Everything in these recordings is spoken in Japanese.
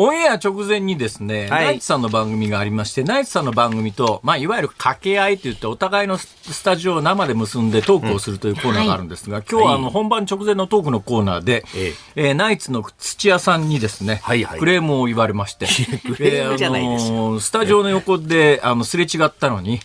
オンエア直前にですね、はい。ナイツさんの番組がありまして、ナイツさんの番組と、まあ、いわゆる掛け合いと言って、お互いのススタジオを生で結んでトークをするというコーナーがあるんですが、今日はあの本番直前のトークのコーナーで、ええ。ーナイツの土屋さんにですね、はいはい。クレームを言われまして、クレームじゃないですよ。えーあのースタジオの横で、あの、すれ違ったのに、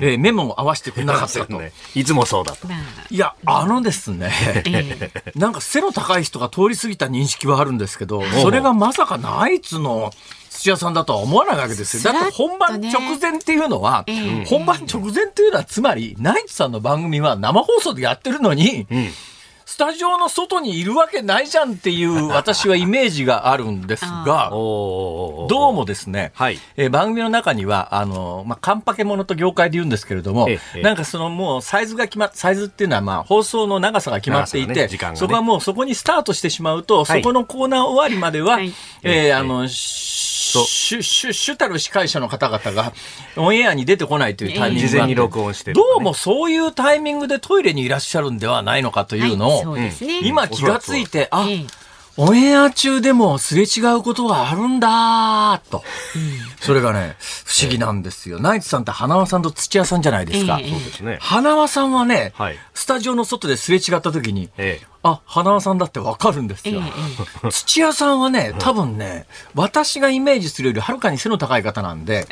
えーメモを合わせてくれなかったと。ね、いつもそうだと。まあ、いや、あのですね、ええ。なんか背の高い人が通り過ぎた認識はあるんですけど、それがまさかナイツの土屋さんだとは思わないわけですよ。だって本番直前っていうのは、ええ。本番直前っていうのはつまり、ナイツさんの番組は生放送でやってるのに、スタジオの外にいるわけないじゃんっていう 私はイメージがあるんですが、おどうもですね、はい。えー番組の中には、あの、まあ、カンパケものと業界で言うんですけれども、ええええ。なんかそのもうサイズが決まっ、サイズっていうのはまあ放送の長さが決まっていて、ね時間がね。そこはもうそこにスタートしてしまうと、はい。そこのコーナー終わりまでは、はい。えーええあの、ししし主たる司会者の方々がオンエアに出てこないというタイミング事前に録音してるどうもそういうタイミングでトイレにいらっしゃるんではないのかというのを。今気がついて、あ、ええオンエア中でもすれ違うことがあるんだーと。それがね、不思議なんですよ。ナイツさんって花輪さんと土屋さんじゃないですか。ええそうですね。花輪さんはね、はいスタジオの外ですれ違った時に、ええ。あ、花輪さんだってわかるんですよ。ええ土屋さんはね、多分ね、私がイメージするよりはるかに背の高い方なんで、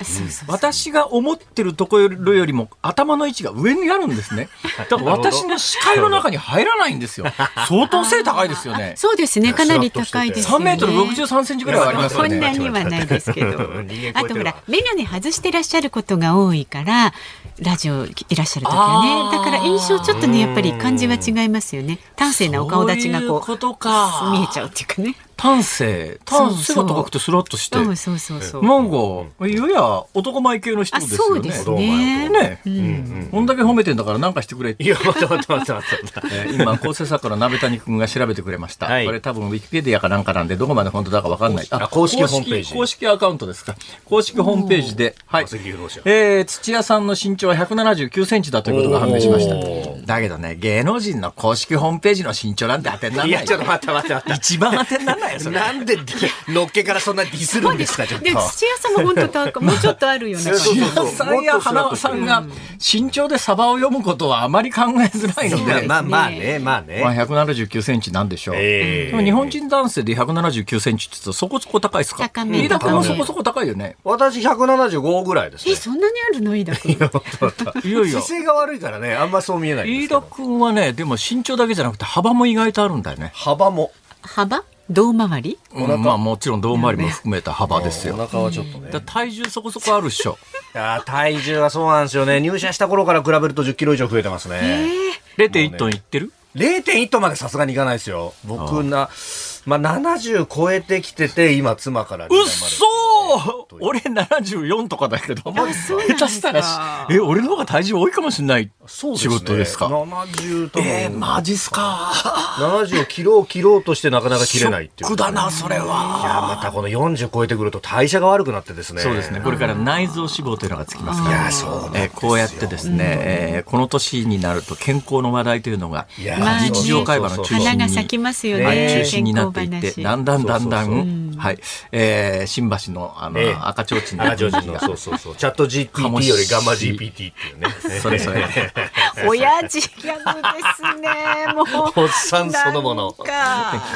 私が思ってるところよりも頭の位置が上にあるんですね。だから私の視界の中に入らないんですよ。相当背高いですよね。そうですね。かなり高いですよ3ね。メートル63センチぐらいはありますよね。こんなにはないですけど あとほら眼鏡外してらっしゃることが多いからラジオいらっしゃる時はねだから印象ちょっとねやっぱり感じは違いますよね端正なお顔立ちがこうそういうことか。見えちゃうっていうかね端正。端背が高くてスラッとして。そうそうそうそうなんか、いやや男前系の人あですよね。そうですねね。うんこんだけ褒めてんだから何かしてくれっていや、待って待って待って待って。えー今、構成作家の鍋谷君が調べてくれました。はいこれ多分、ウィキペディアかなんかなんで、どこまで本当だかわかんない。あ公式ホームページ公式公式アカウントですか。公式ホームページで、はい。えー、土屋さんの身長は179センチだということが判明しましたお。だけどね、芸能人の公式ホームページの身長なんて当てにならない。いや、ちょっと待って待って待って。一番当てにならないよ、それ。なんで、のっけからそんなディスるんですか、ちょっと。で土屋さんも本当高いもうちょっとあるような感じそうそうそう土屋さんや花輪さんが身長でサバを読むことはあまり考えづらいのまあで、まあまあね、まあまあ、ね。179センチなんでしょう。ええでも日本人男性で179センチって言うとそこそこ高いですか高め飯田君もそこそこ高いよね。私175ぐらいですね。えそんなにあるの飯田君いやいや姿。勢が悪いからね、あんまそう見えないんです飯けど田君はね、でも身長だけじゃなくて幅も意外とあるんだよね。幅も。幅胴回り？うんまあもちろん胴回りも含めた幅ですよ。お腹はちょっとね。体重そこそこあるっしょ。いやー体重はそうなんですよね。入社した頃から比べると10キロ以上増えてますね。0.1トンいってる？0.1トンまでさすがにいかないですよ。僕な、まあ70超えてきてて、今妻からうっ離そー俺74とかだけど、下手したら、え、俺の方が体重多いかもしれない仕そうですね。事ですか？70多分。えー、マジっすか。70を切ろう切ろうとしてなかなか切れないっていう。ショックだな、それいやは。またこの40超えてくると代謝が悪くなってですね。そうですね。これから内臓脂肪というのがつきますから。いやそうえーこうやってですね、えーこの年になると健康の話題というのが日常会話の中心に花が咲きますよね中心になっていって、だんだんだんだん、はい、えー新橋のあの、ね赤ちょうちんの赤ちょうちんの、そうそうそう。チャット GPT よりガンマ GPT っていうね。それそれ。親父ギャグですね もう。おっさんそのもの。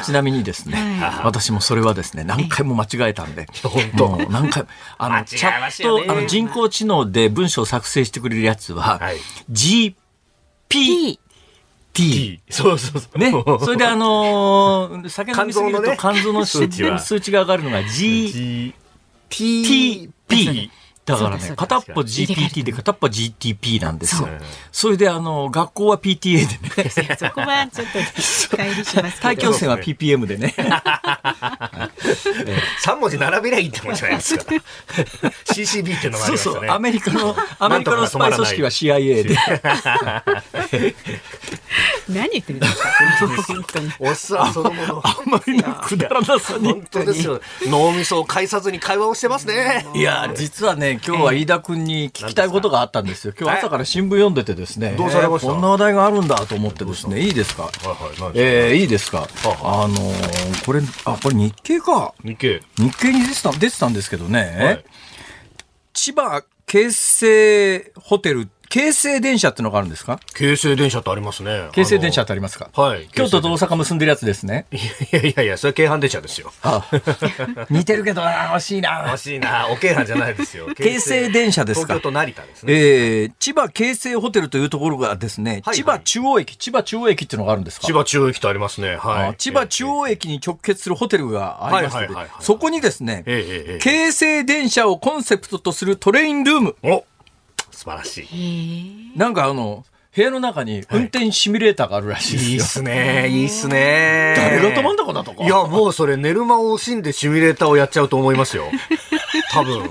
ちなみにですね、私もそれはですね、何回も間違えたんで、本当。何回、あの、チャット、あの、人工知能で文章を作成してくれるやつは、はい。GPT、P そうそうそう。ね、それであのー酒飲みすぎると肝肝臓の数数値が上がるのが G、T、P。だからね、片っぽ GPT で片っぽ GTP なんですよ。それで、あの、学校は PTA でね。そこはちょっと乖離します大気汚染は PPM でね。3文字並べりゃいいってもんじゃないですか。CCB っていうのがありそうそう、ましたねアメリカの、アメリカのスパイ組織は CIA で。何言ってるんですか？本当に。おっさんそのもの。あんまりのくだらなさに。本当ですよ。脳みそを介さずに会話をしてますね。いや、実はね、今日は飯田君に聞きたいことがあったんですよ。今日朝から新聞読んでてですね。どうされました？こんな話題があるんだと思ってですね。いいですか？はいはいえー、いいですか？はあのーこれ、あ、これ日経か。日経日経に出てた出てたんですけどね。はい千葉京成ホテル、京成電車ってのがあるんですか？京成電車ってありますね。京成電車ってありますか？はい京都と大阪結んでるやつですね。いやいやいやそれ京阪電車ですよ。あ似てるけどな、惜しいな。惜。しいな。お京阪じゃないですよ。京成電車ですか？東京と成田ですね。えー、千葉京成ホテルというところがですね、はい千葉中央駅、千葉中央駅っていうのがあるんですか？千葉中央駅とありますね。はい。あ千葉中央駅に直結するホテルがありまして、はいはいはいはい。そこにですね、ええええええ。京成電車をコンセプトとするトレインルーム、お素晴らしい。なんかあの、部屋の中に運転シミュレーターがあるらしいですよ。いいっすねいいっすね。誰が止まんだこだとか。いやもうそれ寝る間を惜しんでシミュレーターをやっちゃうと思いますよ。多分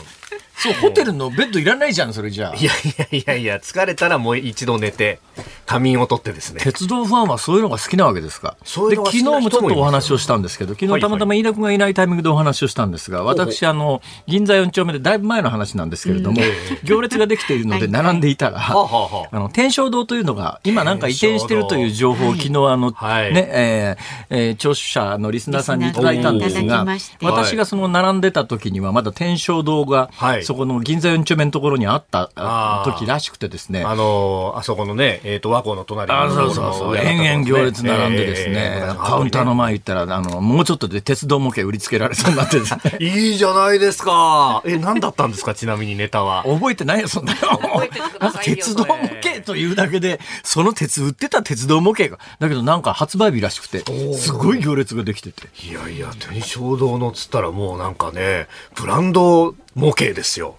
そう、ホテルのベッドいらないじゃん、それじゃあ。い。やいやいやいや疲れたらもう一度寝て仮眠を取ってですね。鉄道ファンはそういうのが好きなわけですか。で、そういうのが好昨日きな人もちょっとお話をしたんですけど、昨はい。日たまたま飯田君がいないタイミングでお話をしたんですが、私、あの、銀座4丁目でだいぶ前の話なんですけれども、行列ができているので並んでいたら、はあの、天正堂というのが、今なんか移転してるという情報を昨日あの、はい。ね、えーえー聴取者のリスナーさんにいただいたんですが私がその並んでた時にはまだ天正堂がは、い。そこの銀座4丁目のところにあったああー時らしくてですね、あのーあそこのね、えっ、と、和光の隣あそうそうそう。延々行列並んでですね、カウンターの前行ったら、あの、もうちょっとで鉄道模型売りつけられそうになってですね。いいじゃないですか。え、何だったんですか ちなみにネタは。覚えてないよ、そんなの。えててくださいよ鉄道模型というだけで、その鉄売ってた鉄道模型が。だけどなんか発売日らしくて、すごい行列ができてて。いやいや、天正堂のっつったらもうなんかね、ブランド模型ですよ。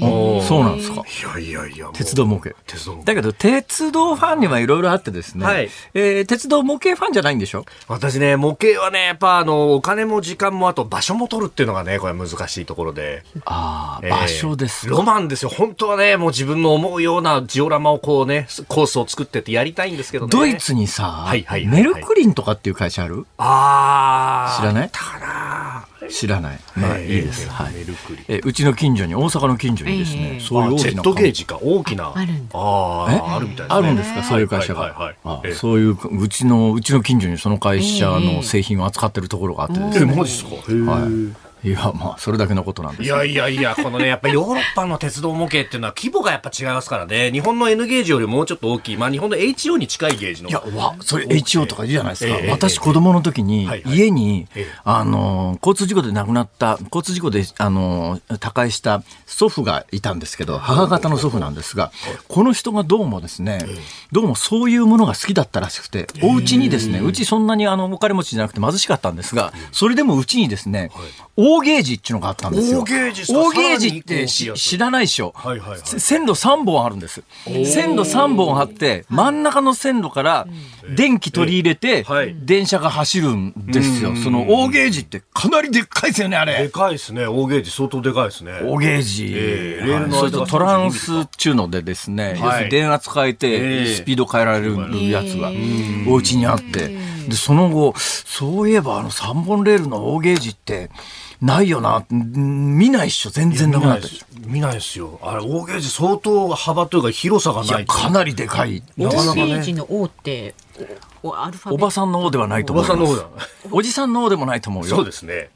おそうなんですか。いやいやいや、鉄道模型。鉄道だけど、鉄道ファンにはいろいろあってですね、はいえー鉄道模型ファンじゃないんでしょ？私ね、模型はね、やっぱあの、お金も時間もあと場所も取るっていうのがね、これ難しいところで。ああ、えー場所ですか。ロマンですよ。本当はね、もう自分の思うようなジオラマをこうね、コースを作ってってやりたいんですけどね。ドイツにさ、はいはいはいはいメルクリンとかっていう会社ある？あー。知らない？かな知らない。まあえーいいです。はい。メルクリン。えうちの近所に、大阪の近所にですね、ええそういう大きなあジェットゲージか、大きな。あるんだあえ？あ、あるみたいですね。あるんですか、そういう会社が。そういう、うちの、うちの近所にその会社の製品を扱ってるところがあってですえ、ね。マジですか？はい。いや、まあ、それだけのことなんです。いやいやいや、このね、やっぱヨーロッパの鉄道模型っていうのは規模がやっぱ違いますからね。日本の N ゲージよりもうちょっと大きい。まあ日本の HO に近いゲージの。いや、わ、それ HO とか言うじゃないですか。ええ私子供の時にはいはい。家にええ、あの、交通事故で亡くなった、交通事故で、あの、他界した祖父がいたんですけど、母方の祖父なんですが、この人がどうもですね、どうもそういうものが好きだったらしくて、お家にですね、うちそんなにあの、お金持ちじゃなくて貧しかったんですが、それでもうちにですね、大ゲージっていうのがあったんですよ。大ゲージ大ゲージって知らないでしょ。はいはいはいせ線路3本あるんです。線路3本あって、真ん中の線路から電気取り入れてはい、電車が走るんですよ。その大ゲージってかなりでっかいですよね、あでれ。かいですね。大ゲージ相当でかいですね。大ゲージ。えーはいそれとトランスっていうのでですね、要するに電圧変ええてえスピード変えられるやつがお家にあって、で、その後、そういえばあの3本レールの大ゲージってないよな、ん見ないっしょ、全然なくなったでしょ。見ないですよ。あれ、大ゲージ相当幅というか広さがないと。かなりでかい。大ゲージの O って Yeah. おアルファベットおばさんの王ではないとお思います。ばさんの方だ。おじさんの王でもないと思うよ。そうですね。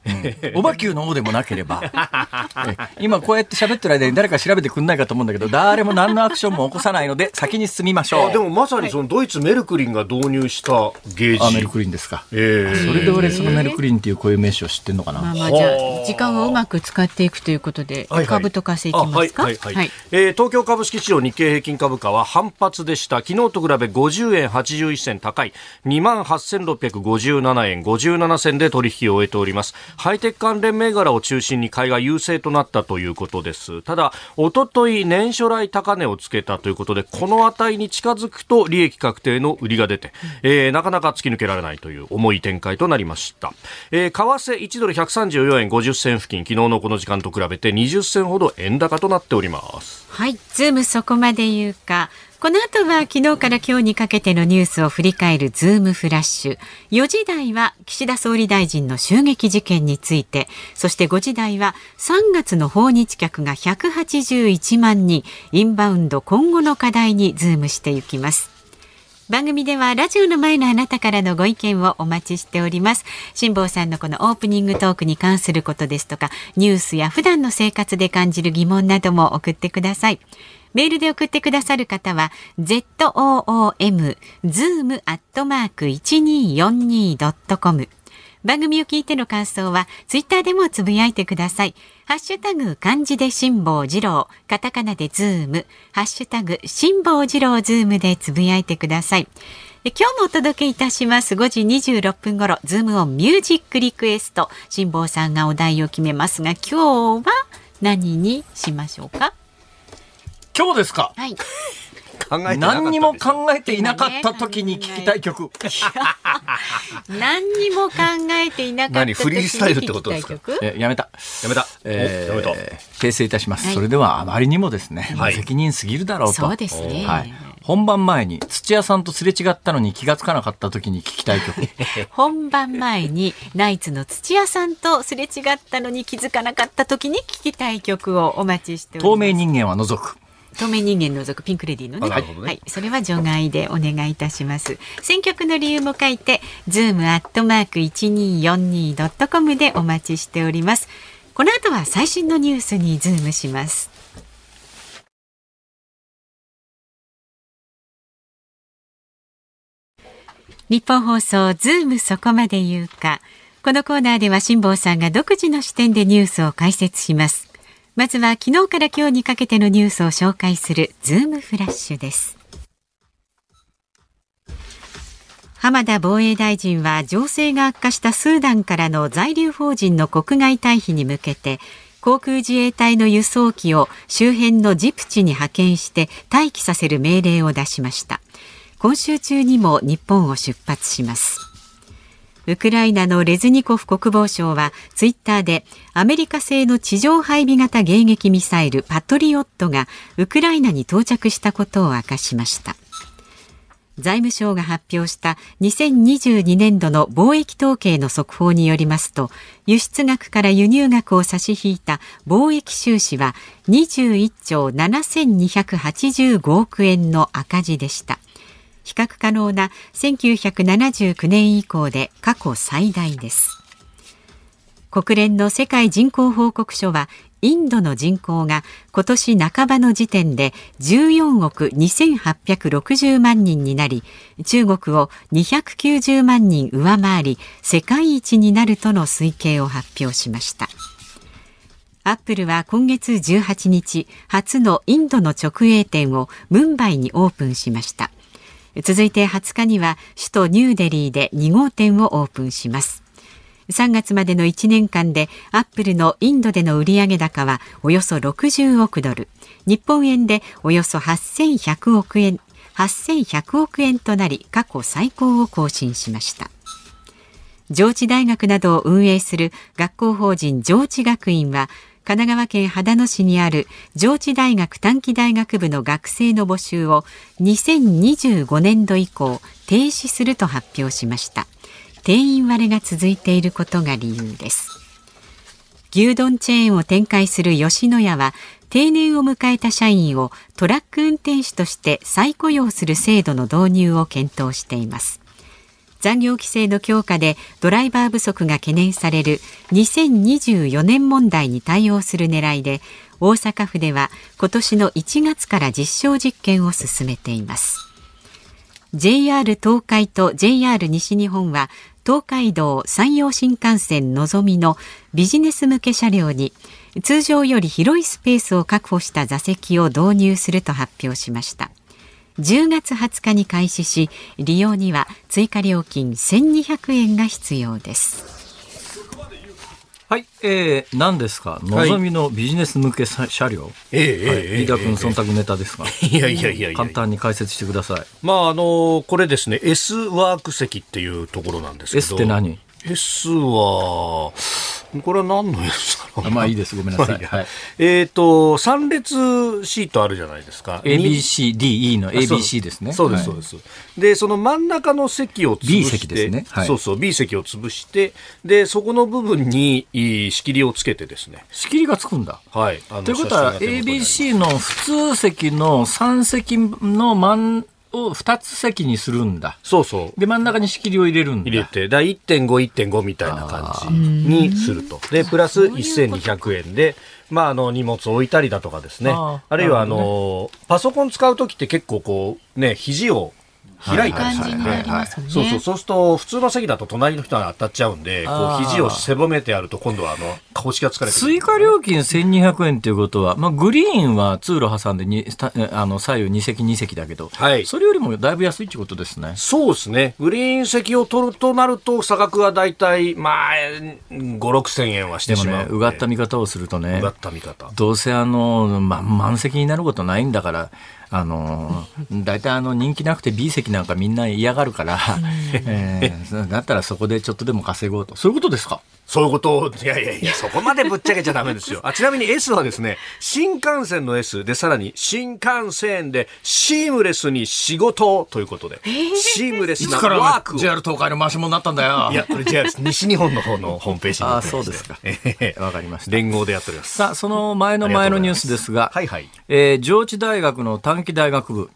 おばきゅうの王でもなければ。え今こうやって喋ってる間に誰か調べてくんないかと思うんだけど、誰も何のアクションも起こさないので、先に進みましょう。あでもまさにそのドイツメルクリンが導入したゲージ。あメルクリンですか。ええそれで俺そのメルクリンっていう固有名詞を知ってんのかな。まあまあじゃあ時間をうまく使っていくということで、はいはい株と為替いきますか？あはいはいはいえー東京株式市場日経平均株価は反発でした昨日と比べ50円81銭高い2万8657円57銭で取引を終えております。ハイテク関連銘柄を中心に買いが優勢となったということです。ただおととい年初来高値をつけたということでこの値に近づくと利益確定の売りが出て、えー、なかなか突き抜けられないという重い展開となりました、えー、為替1ドル134円50銭付近昨日のこの時間と比べて20銭ほど円高となっております。はいズームそこまで言うか。この後は昨日から今日にかけてのニュースを振り返るズームフラッシュ。4時台は岸田総理大臣の襲撃事件について、そして5時台は3月の訪日客が181万人、インバウンド今後の課題にズームしていきます。番組ではラジオの前のあなたからのご意見をお待ちしております。辛坊さんのこのオープニングトークに関することですとかニュースや普段の生活で感じる疑問なども送ってください。メールで送ってくださる方は zoom zoom アットマーク 1242.com 番組を聞いての感想はツイッターでもつぶやいてください。ハッシュタグ漢字で辛坊治郎、カタカナでズーム、ハッシュタグ辛坊治郎ズームでつぶやいてください。今日もお届けいたします5時26分頃ズームオンミュージックリクエスト辛坊さんがお題を決めますが今日は何にしましょうか？今日ですか？はい。考え何にも考えていなかった時に聞きたい曲。何にも考えていなかった何？フリースタイルってことですか？えやめた。やめた。えー、やめた。訂正いたします。はい、それではあまりにもですね、はい、責任すぎるだろうと。そうですね。はい。本番前に土屋さんとすれ違ったのに気がつかなかった時に聞きたい曲 本番前にナイツの土屋さんとすれ違ったのに気づかなかった時に聞きたい曲をお待ちしております透明人間は除く透明人間除くピンクレディーのね、ね、はい、それは除外でお願いいたします。選曲の理由も書いてズームアットマーク一二四二ドットコムでお待ちしております。この後は最新のニュースにズームします。ニッポン放送ズームそこまで言うか。このコーナーでは辛坊さんが独自の視点でニュースを解説しますまずは昨日から今日にかけてのニュースを紹介するズームフラッシュです。浜田防衛大臣は情勢が悪化したスーダンからの在留邦人の国外退避に向けて航空自衛隊の輸送機を周辺のジプチに派遣して待機させる命令を出しました。今週中にも日本を出発します。ウクライナのレズニコフ国防相はツイッターでアメリカ製の地上配備型迎撃ミサイルパトリオットがウクライナに到着したことを明かしました。財務省が発表した2022年度の貿易統計の速報によりますと輸出額から輸入額を差し引いた貿易収支は21兆7285億円の赤字でした。比較可能な1979年以降で過去最大です。国連の世界人口報告書はインドの人口が今年半ばの時点で14億2860万人になり中国を290万人上回り世界一になるとの推計を発表しました。アップルは今月18日初のインドの直営店をムンバイにオープンしました。続いて20日には首都ニューデリーで2号店をオープンします。3月までの1年間でアップルのインドでの売上高はおよそ60億ドル。日本円でおよそ8100億円8100億円となり過去最高を更新しました。上智大学などを運営する学校法人上智学院は神奈川県秦野市にある上智大学短期大学部の学生の募集を2025年度以降停止すると発表しました。定員割れが続いていることが理由です。牛丼チェーンを展開する吉野家は定年を迎えた社員をトラック運転手として再雇用する制度の導入を検討しています。残業規制の強化でドライバー不足が懸念される2024年問題に対応する狙いで大阪府では今年の1月から実証実験を進めています。JR 東海と JR 西日本は東海道山陽新幹線のぞみのビジネス向け車両に通常より広いスペースを確保した座席を導入すると発表しました。10月20日に開始し利用には追加料金1200円が必要です。はい、えー、何ですか、のぞみのビジネス向け車車両、ええはい。ええ飯田君、忖度ネタですが、いやいやいやいや。簡単に解説してください。まああのこれですね S ワーク席っていうところなんですけど。S って何？S はこれは何の S だろうあまあいいです、ごめんなさい。まあはい、えっ、と3列シートあるじゃないですか？ABCDE の ABC ですね。そうです、はいそうです。で、その真ん中の席を潰して、B 席ですねはいそうそう、B 席を潰して、で、そこの部分に仕切りをつけてですね。仕切りがつくんだ。はい。ということは、ABC の普通席の3席の真んを2つ席にするんだ。そうそう。で、真ん中に仕切りを入れるんだ。入れて、だ1.5、1.5みたいな感じにすると。で、プラス1200円で、まあ、あの、荷物を置いたりだとかですね。あるいは、あの、パソコン使うときって結構こう、ね、肘を開いたり感じになりますね。そうそう、そうすると、普通の席だと隣の人が当たっちゃうんで、こう、肘を背負めてやると、今度は、あの、腰が疲れて追加料金1200円ということは、まあ、グリーンは通路挟んでにたあの左右2席2席だけど、はいそれよりもだいぶ安いってことですね。そうですね。グリーン席を取るとなると、差額はだいたい、まあ、5、6千円はしてしまう、んで。うがった見方をするとねうが、った見方。どうせあの、ま、満席になることないんだから、あの、大体あの人気なくて B 席なんかみんな嫌がるから、えーだったらそこでちょっとでも稼ごうと。そういうことですか？そういうこと？を、いやいやいや、そこまでぶっちゃけちゃダメですよ。あ、ちなみに S はですね、新幹線の S で、さらに新幹線でシームレスに仕事ということで、シームレスなワークを。JR 東海の回しもになったんだよ。いや、これ JR。西日本の方のホームページに あそうですかええ わかりました。連合でやっております。さあ、その前の前のニュースですが、はいはい。えー上智大学の短期大学部、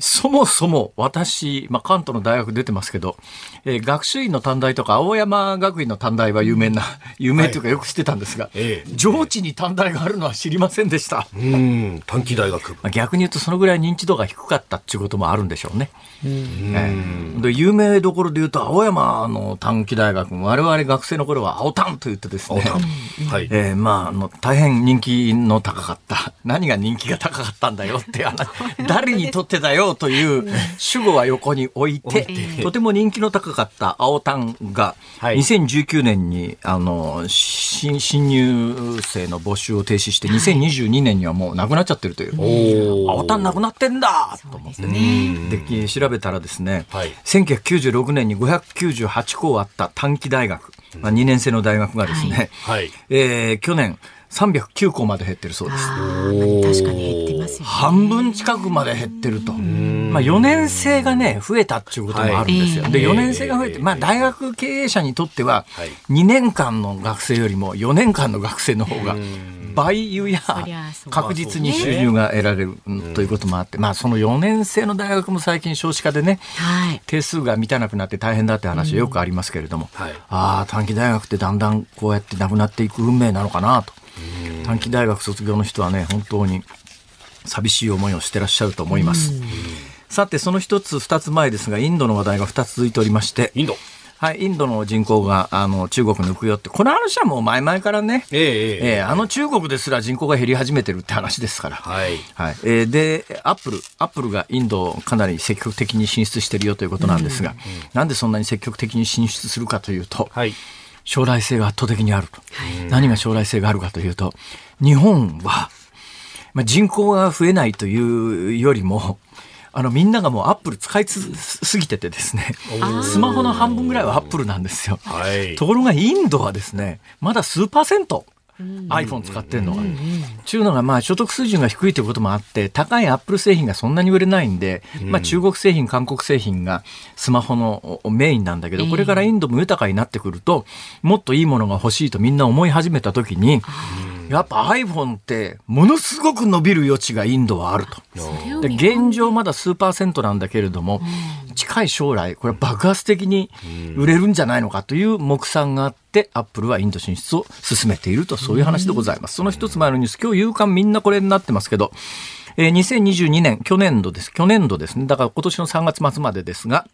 そもそも私、まあ、関東の大学出てますけど、えー学習院の短大とか青山学院の短大は有名な、有名というかよく知ってたんですが、ええ上智に短大があるのは知りませんでした。うん、短期大学部。まあ逆に言うとそのぐらい認知度が低かったっていうこともあるんでしょうね。ええで有名どころで言うと青山の短期大学も我々学生の頃は青短と言ってですね。はい。えーまあ、あの、大変人気の高かった。何が人気が高かったんだよって。誰にとってだよという主語は横に置いて、とても人気の高かった青タンが、はい。2019年に、あの、新、新入生の募集を停止して、2022年にはもうなくなっちゃってるという。お青タンなくなってんだと思って。で、調べたらですね、はい。1996年に598校あった短期大学、まあ、2年生の大学がですね、はい。えー去年309校まで減ってるそうです。確かに減ってますよね。半分近くまで減ってると。まあ4年生がね、増えたっていうこともあるんですよ。はいで、4年生が増えて、まあ大学経営者にとってははい、2年間の学生よりも4年間の学生の方が、倍有や確実に収入が得られるということもあって、まあその4年生の大学も最近少子化でね、はい。定数が満たなくなって大変だって話はよくありますけれども、はい。ああ短期大学ってだんだんこうやってなくなっていく運命なのかなと短期大学卒業の人はね本当に寂しい思いをしてらっしゃると思います。さてその一つ二つ前ですがインドの話題が二つ続いておりましてインド。はい、インドの人口があの中国抜くよってこの話はもう前々からね、えええええーあの中国ですら人口が減り始めてるって話ですから。はい。はいえーで、アップル、アップルがインドをかなり積極的に進出してるよということなんですが、なんでそんなに積極的に進出するかというと、はい。将来性が圧倒的にあると。何が将来性があるかというと、日本は、まあ、人口が増えないというよりも、あのみんながもうアップル使いつすぎててですね、スマホの半分ぐらいはアップルなんですよ。はい。ところがインドはですね、まだ数パーセント。iPhone 使ってるのが。ちゅうのが、まあ、所得水準が低いということもあって、高いアップル製品がそんなに売れないんで、まあ、中国製品、韓国製品がスマホのメインなんだけど、これからインドも豊かになってくると、もっといいものが欲しいとみんな思い始めたときに、やっぱ iPhone って、ものすごく伸びる余地がインドはあると。で。現状まだ数パーセントなんだけれども、近い将来これ爆発的に売れるんじゃないのかという目算があってアップルはインド進出を進めているとそういう話でございます。その一つ前のニュース今日夕刊みんなこれになってますけど、えー2022年去年度です。去年度ですね。だから今年の3月末までですが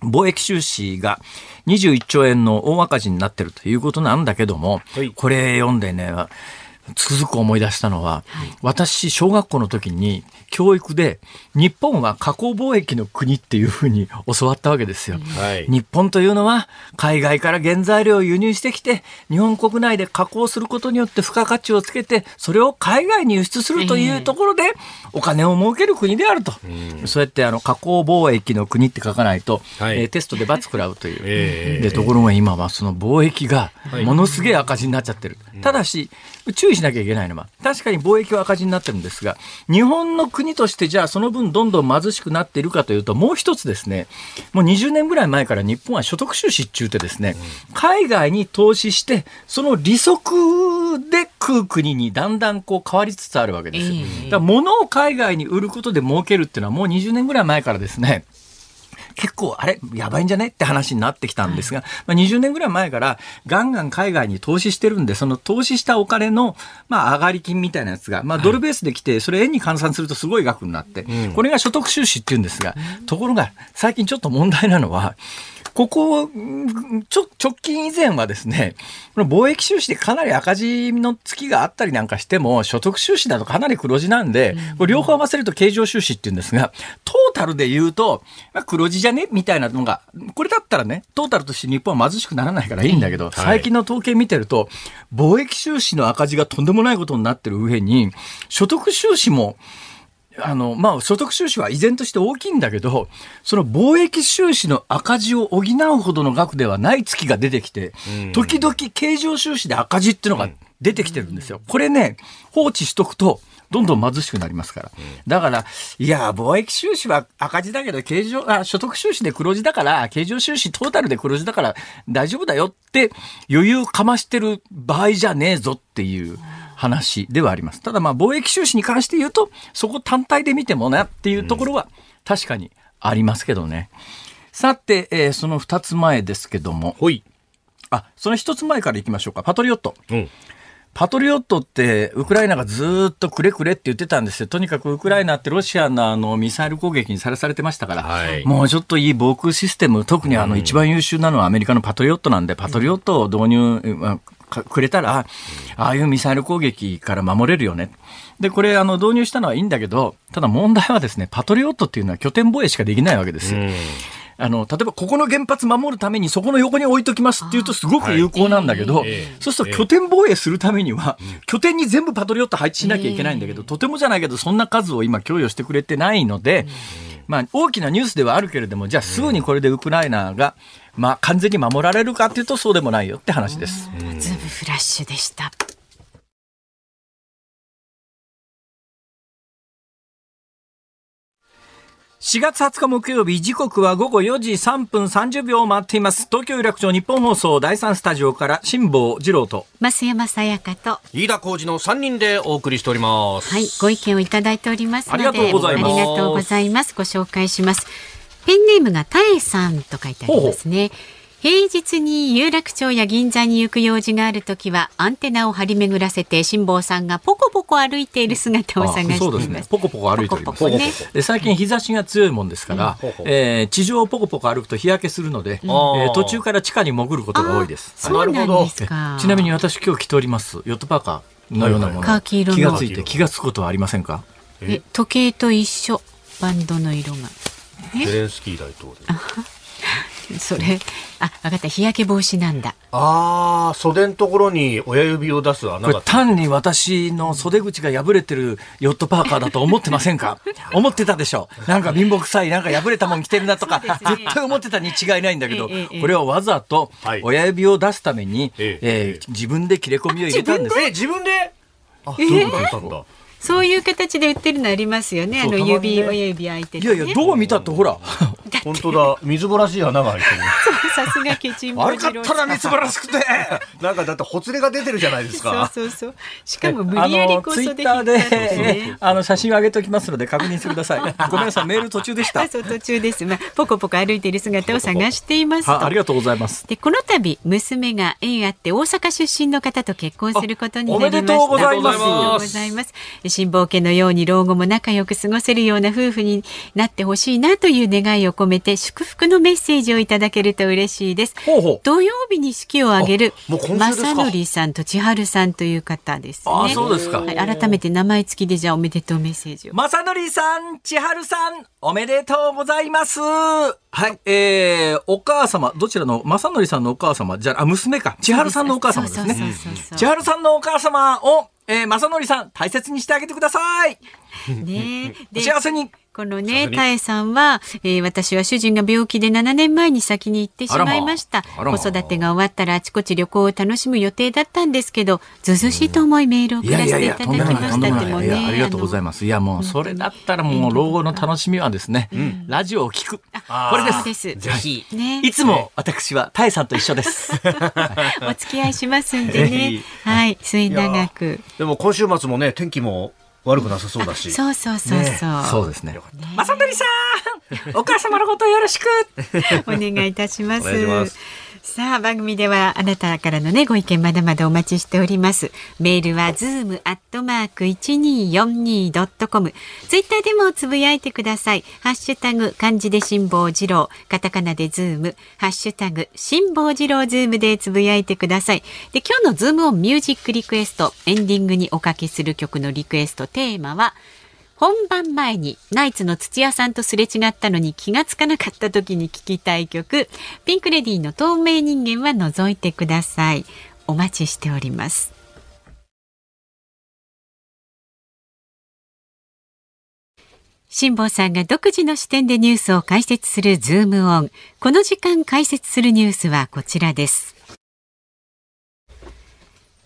貿易収支が21兆円の大赤字になってるということなんだけども、はい。これ読んでね、つくづく思い出したのは、私、小学校の時に教育で、日本は加工貿易の国っていうふうに教わったわけですよ。はい。日本というのは海外から原材料を輸入してきて日本国内で加工することによって付加価値をつけてそれを海外に輸出するというところでお金を儲ける国であると、そうやってあの加工貿易の国って書かないと、はい。えーテストで罰食らうという、ええでところが今はその貿易がものすげえ赤字になっちゃってる、ただし注意しなきゃいけないのは確かに貿易は赤字になってるんですが日本の国としてじゃあその分どんどん貧しくなっているかというともう一つですねもう20年ぐらい前から日本は所得収支中ってですね、海外に投資してその利息で食う国にだんだんこう変わりつつあるわけですよ。ええだから物を海外に売ることで儲けるっていうのはもう20年ぐらい前からですね結構あれやばいんじゃねって話になってきたんですが、まあ、20年ぐらい前からガンガン海外に投資してるんでその投資したお金の、まあ、上がり金みたいなやつが、まあ、ドルベースで来てそれ円に換算するとすごい額になって、これが所得収支っていうんですが、ところが最近ちょっと問題なのはここ、うんちょ、直近以前はですね、この貿易収支でかなり赤字の月があったりなんかしても、所得収支だとかなり黒字なんで、これ両方合わせると経常収支って言うんですが、トータルで言うと、まあ、黒字じゃね？みたいなのが、これだったらね、トータルとして日本は貧しくならないからいいんだけど、最近の統計見てると、貿易収支の赤字がとんでもないことになってる上に、所得収支も、あの、まあ、所得収支は依然として大きいんだけど、その貿易収支の赤字を補うほどの額ではない月が出てきて、時々経常収支で赤字っていうのが出てきてるんですよ。これね、放置しとくと、どんどん貧しくなりますから。だから、いや、貿易収支は赤字だけど、経常、あ、所得収支で黒字だから、経常収支トータルで黒字だから大丈夫だよって余裕かましてる場合じゃねえぞっていう。話ではあります。ただまあ貿易収支に関して言うと、そこ単体で見てもなっていうところは確かにありますけどね。さて、えーその2つ前ですけども。あ、その1つ前からいきましょうか。パトリオット。うん。パトリオットって、ウクライナがずーっとくれくれって言ってたんですよ。とにかくウクライナってロシアのあのミサイル攻撃にさらされてましたから、はいもうちょっといい防空システム、特にあの一番優秀なのはアメリカのパトリオットなんで、パトリオットを導入、くれたら、ああいうミサイル攻撃から守れるよね。で、これあの導入したのはいいんだけど、ただ問題はですね、パトリオットっていうのは拠点防衛しかできないわけですよ。あの、例えばここの原発守るためにそこの横に置いときますっていうとすごく有効なんだけど、はいええそうすると拠点防衛するためには、拠点に全部パトリオット配置しなきゃいけないんだけど、とてもじゃないけど、そんな数を今供与してくれてないので、まあ大きなニュースではあるけれども、じゃあすぐにこれでウクライナが、まあ完全に守られるかっていうとそうでもないよって話です。ズームフラッシュでした。4月20日木曜日時刻は午後4時3分30秒を回っています。東京有楽町日本放送第3スタジオから辛坊治郎と。増山さやかと。飯田浩二の3人でお送りしております。はい、ご意見をいただいておりますので。ありがとうございますありがとうございます。ご紹介します。ペンネームがたえさんと書いてありますね。平日に有楽町や銀座に行く用事があるときはアンテナを張り巡らせて辛坊さんがポコポコ歩いている姿を探していそうですねます。。ポコポコ歩いております。ポコポコねで最近日差しが強いもんですから、えー地上をポコポコ歩くと日焼けするので、えあーー途中から地下に潜ることが多いです。そうなんですか。ちなみに私今日着ておりますヨットパーカーのようなもの、カーキ色の気がついて気がつくことはありませんか？え時計と一緒バンドの色が。ゼレンスキー大統領。それ。あ分かった。日焼け防止なんだ。ああ、袖のところに親指を出す穴これが。単に私の袖口が破れてるヨットパーカーだと思ってませんか？思ってたでしょなんか貧乏臭い、なんか破れたもん着てるなとか、ね。絶対思ってたに違いないんだけど、ええええこれはわざとはい。親指を出すために、えええー自分で切れ込みを入れたんです。え、自分で？あ、そういうことなんだ。そういう形で売ってるのありますよね。あの指、親指開いてて、ね。いやいや、どう見たってほら、本当だ。水ぼらしい穴が開いてる。さすがケチンボ悪かったな、みつばらしくて。なんかだってほつれが出てるじゃないですそうか。そうそう。しかも無理やりこそでツイッターで、引っ張ってねあの写真を上げておきますので確認してください。ごめんなさい、メール途中でしたあ。そう途中です。まあポコポコ歩いている姿を探していますありがとうございます。でこの度娘が縁あって大阪出身の方と結婚することになりました。あおめでとうございますおめでとうございます。辛抱家のように老後も仲良く過ごせるような夫婦になってほしいなという願いを込めて祝福のメッセージをいただけると嬉嬉しいです。土曜日に式を挙げる正則さんと千春さんという方ですね。あそうですか。はい、改めて名前付きでじゃあおめでとうメッセージを。まさのりさん、千春さん、おめでとうございます。はい、えー、お母様、どちらの、まさのりさんのお母様、じゃあ、あ娘か、千春さんのお母様ですね。千春さんのお母様を、えー、まさのりさん、大切にしてあげてください。ね幸せに。このね、たえさんは、えー私は主人が病気で7年前に先に行ってしまいました。ま子育てが終わったらあちこち旅行を楽しむ予定だったんですけど、ずうずうしいと思いメールを送らせていただきましたとんでもない。でもいや、ありね。がとうございます。いや、もう、それだったらもう、老後の楽しみはですね、ラジオを聞く。これです。ぜひ。ね。いつも私は、たえさんと一緒です。お付き合いしますんでね。はい。末永く。でも今週末もね、天気も悪くなさそうだし。そうそうそうそう。そうですね。まさのりさん、お母様のことよろしく。お願いいたします。さあ番組ではあなたからのねご意見まだまだお待ちしております。メールはズームアットマーク一二四二ドットコム。ツイッターでもつぶやいてください。ハッシュタグ漢字で辛坊治郎、カタカナでズーム、ハッシュタグ辛坊治郎ズームでつぶやいてください。で今日のズームオンミュージックリクエストエンディングにおかけする曲のリクエストテーマは。本番前にナイツの土屋さんとすれ違ったのに気がつかなかった時に聴きたい曲ピンクレディーの透明人間は除いてください。お待ちしております。辛坊さんが独自の視点でニュースを解説するズームオン。この時間解説するニュースはこちらです。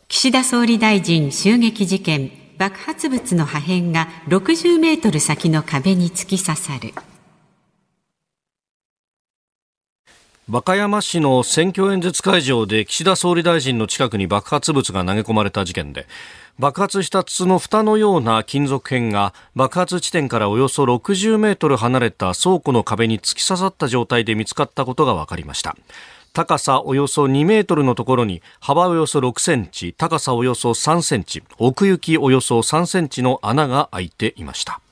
岸田総理大臣襲撃事件。爆発物の破片が60メートル先の壁に突き刺さる。和歌山市の選挙演説会場で岸田総理大臣の近くに爆発物が投げ込まれた事件で爆発した筒の蓋のような金属片が爆発地点からおよそ60メートル離れた倉庫の壁に突き刺さった状態で見つかったことが分かりました。高さおよそ2メートルのところに幅およそ6センチ高さおよそ3センチ奥行きおよそ3センチの穴が開いていました。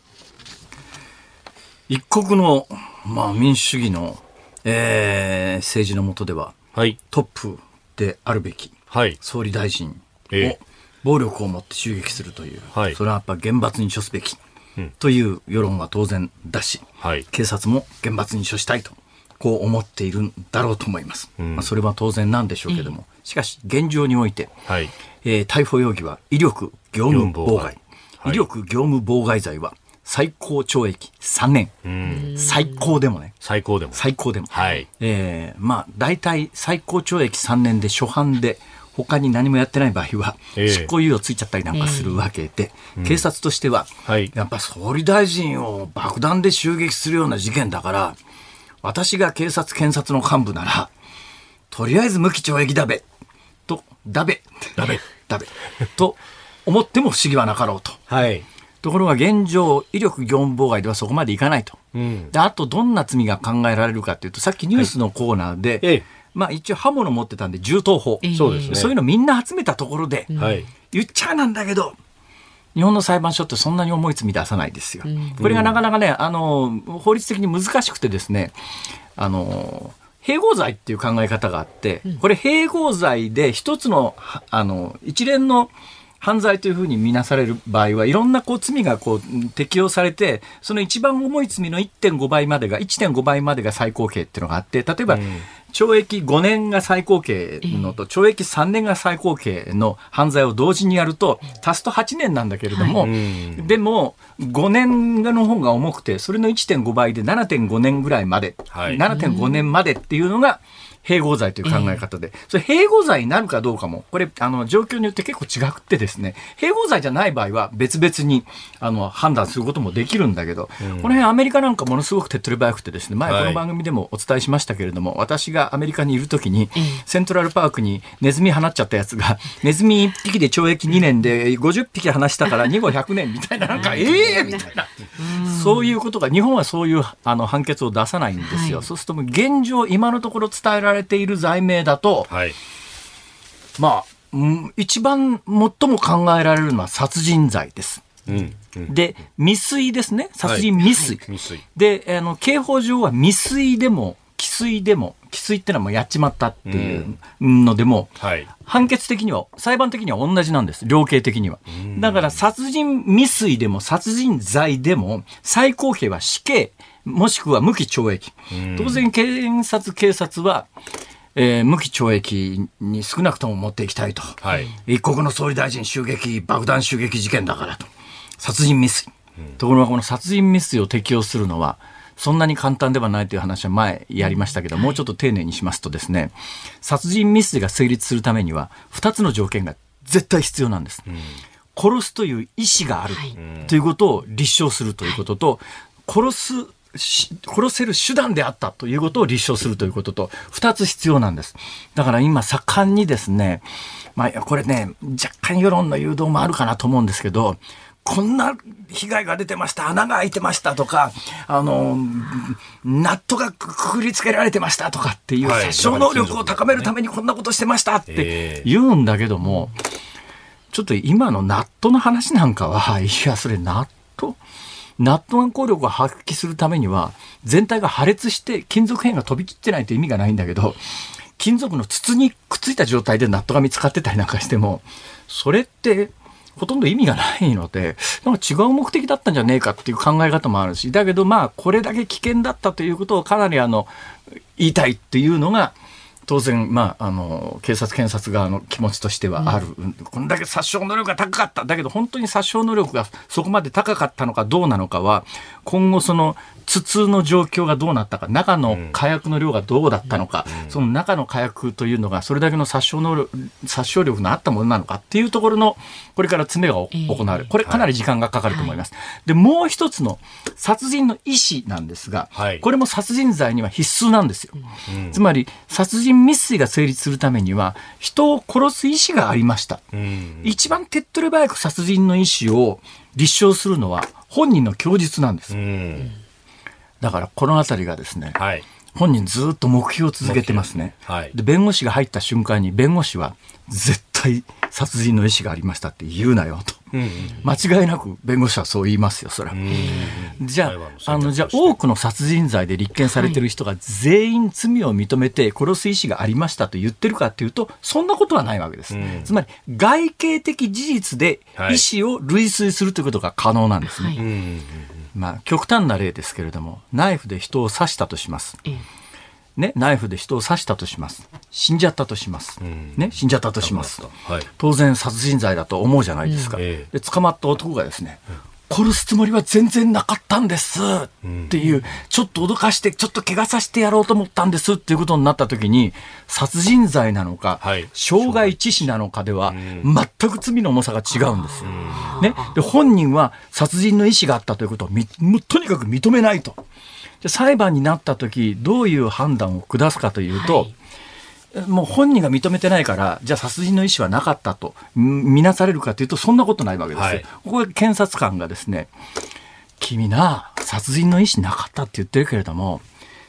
一国の、まあ、民主主義の、えー政治の下でははい。トップであるべきはい。総理大臣ええ。を暴力を持って襲撃するという、はい。それはやっぱ厳罰に処すべきうん。という世論は当然だし、はい。警察も厳罰に処したいとこう思っているんだろうと思います、ん。まあ、それは当然なんでしょうけども、しかし現状において、はい。えー逮捕容疑は威力業務妨害、はい。威力業務妨害罪は最高懲役3年、うん。最高でもね。最高でも。最高でも、はい。えーまあ大体最高懲役3年で初犯で他に何もやってない場合は、ええ。執行猶予ついちゃったりなんかするわけで、警察としては、はい。やっぱ総理大臣を爆弾で襲撃するような事件だから私が警察検察の幹部ならとりあえず無期懲役だべとだべだべ。だべと思っても不思議はなかろうと。はい。ところが現状、威力業務妨害ではそこまでいかないと。うん。であと、どんな罪が考えられるかというと、さっきニュースのコーナーで、ええ。まあ一応刃物持ってたんで銃刀法、ええ。そうですね。そういうのみんな集めたところで、はい。言っちゃなんだけど、日本の裁判所ってそんなに重い罪出さないですよ。これがなかなかね、あの、法律的に難しくてですね、あの、併合罪っていう考え方があって、これ併合罪で一つの、はあの、一連の犯罪というふうに見なされる場合はいろんなこう罪がこううん適用されてその一番重い罪の1.5倍までが1.5倍までが最高刑っていうのがあって例えば、懲役5年が最高刑のと懲役3年が最高刑の犯罪を同時にやると足すと8年なんだけれども、うん。でも5年の方が重くてそれの1.5倍で7.5年ぐらいまで、はい。7.5年までっていうのが併合罪という考え方で、それ併合罪になるかどうかも、これ、あの、状況によって結構違くてですね、併合罪じゃない場合は別々に、あの、判断することもできるんだけど、この辺アメリカなんかものすごく手っ取り早くてですね、前はい。この番組でもお伝えしましたけれども、私がアメリカにいるときに、セントラルパークにネズミ放っちゃったやつが、ネズミ1匹で懲役2年で50匹放したから2後100年みたいな、なんか、ええみたいな。そういうことが、日本はそういうあの判決を出さないんですよ。はい。そうすると現状、今のところ伝えられている罪名だと、はいまあ、うん一番最も考えられるのは殺人罪です。うんうんで、未遂ですね。殺人未遂。未遂で、あの、刑法上は未遂でも、既遂でも、既遂ってのはもうやっちまったっていうのでも、はい。判決的には、裁判的には同じなんです。量刑的には。だから殺人未遂でも殺人罪でも最高刑は死刑、もしくは無期懲役。当然検察、警察は、えー無期懲役に少なくとも持っていきたいと。はい。一国の総理大臣襲撃、爆弾襲撃事件だからと。殺人未遂。ところがこの殺人未遂を適用するのは、そんなに簡単ではないという話は前やりましたけど、もうちょっと丁寧にしますとですね、殺人未遂が成立するためには、二つの条件が絶対必要なんです。殺すという意思があるはいということを立証するということと、殺すし殺せる手段であったということを立証するということと、二つ必要なんです。だから今盛んにですね、まあこれね、若干世論の誘導もあるかなと思うんですけど、こんな被害が出てました、穴が開いてましたとか、あの、ナットがくくりつけられてましたとかっていう、はい殺傷能力を高めるためにこんなことしてましたってええ。言うんだけども、ちょっと今のナットの話なんかは、いや、それナットナットの効力を発揮するためには、全体が破裂して金属片が飛び散ってないと意味がないんだけど、金属の筒にくっついた状態でナットが見つかってたりなんかしても、それって、ほとんど意味がないので、なんか違う目的だったんじゃねえかっていう考え方もあるし、だけどまあ、これだけ危険だったということをかなりあの、言いたいっていうのが、当然、まあ、あの、警察、検察側の気持ちとしてはある。こんだけ殺傷能力が高かった。だけど、本当に殺傷能力がそこまで高かったのかどうなのかは、今後その、筒の状況がどうなったか、中の火薬の量がどうだったのか、その中の火薬というのが、それだけの殺傷能力、殺傷力のあったものなのかっていうところの、これから詰めが行われる。これかなり時間がかかると思います。で、もう一つの殺人の意思なんですが、はいこれも殺人罪には必須なんですよ。つまり、殺人未遂が成立するためには、人を殺す意思がありました。うん。一番手っ取り早く殺人の意思を立証するのは本人の供述なんですう。ん。だからこのあたりがですね、はい。本人ずっと目標を続けてますね。はい。で、弁護士が入った瞬間に弁護士は絶対殺人の意思がありましたって言うなよと。うん。間違いなく弁護士はそう言いますよ、それは。じゃあ、あの、じゃあ、多くの殺人罪で立件されてる人が全員罪を認めて殺す意思がありましたと言ってるかっていうと、そんなことはないわけです。うんつまり、外形的事実ではい意思を類推するということが可能なんですね。はいうん。まあ、極端な例ですけれども、ナイフで人を刺したとします。ええね、ナイフで人を刺したとします。死んじゃったとします。んね、死んじゃったとします。はい。当然殺人罪だと思うじゃないですか。で捕まった男がですね、殺すつもりは全然なかったんですっていう、ちょっと脅かして、ちょっと怪我させてやろうと思ったんですっていうことになった時に、殺人罪なのか、はい。傷害致死なのかでは、全く罪の重さが違うんですよ。ね、で本人は殺人の意思があったということをとにかく認めないと。で裁判になった時どういう判断を下すかというと、もう本人が認めてないから、じゃあ殺人の意思はなかったとん見なされるかというと、そんなことないわけですよ。はいここで検察官がですね、君な、殺人の意思なかったって言ってるけれども、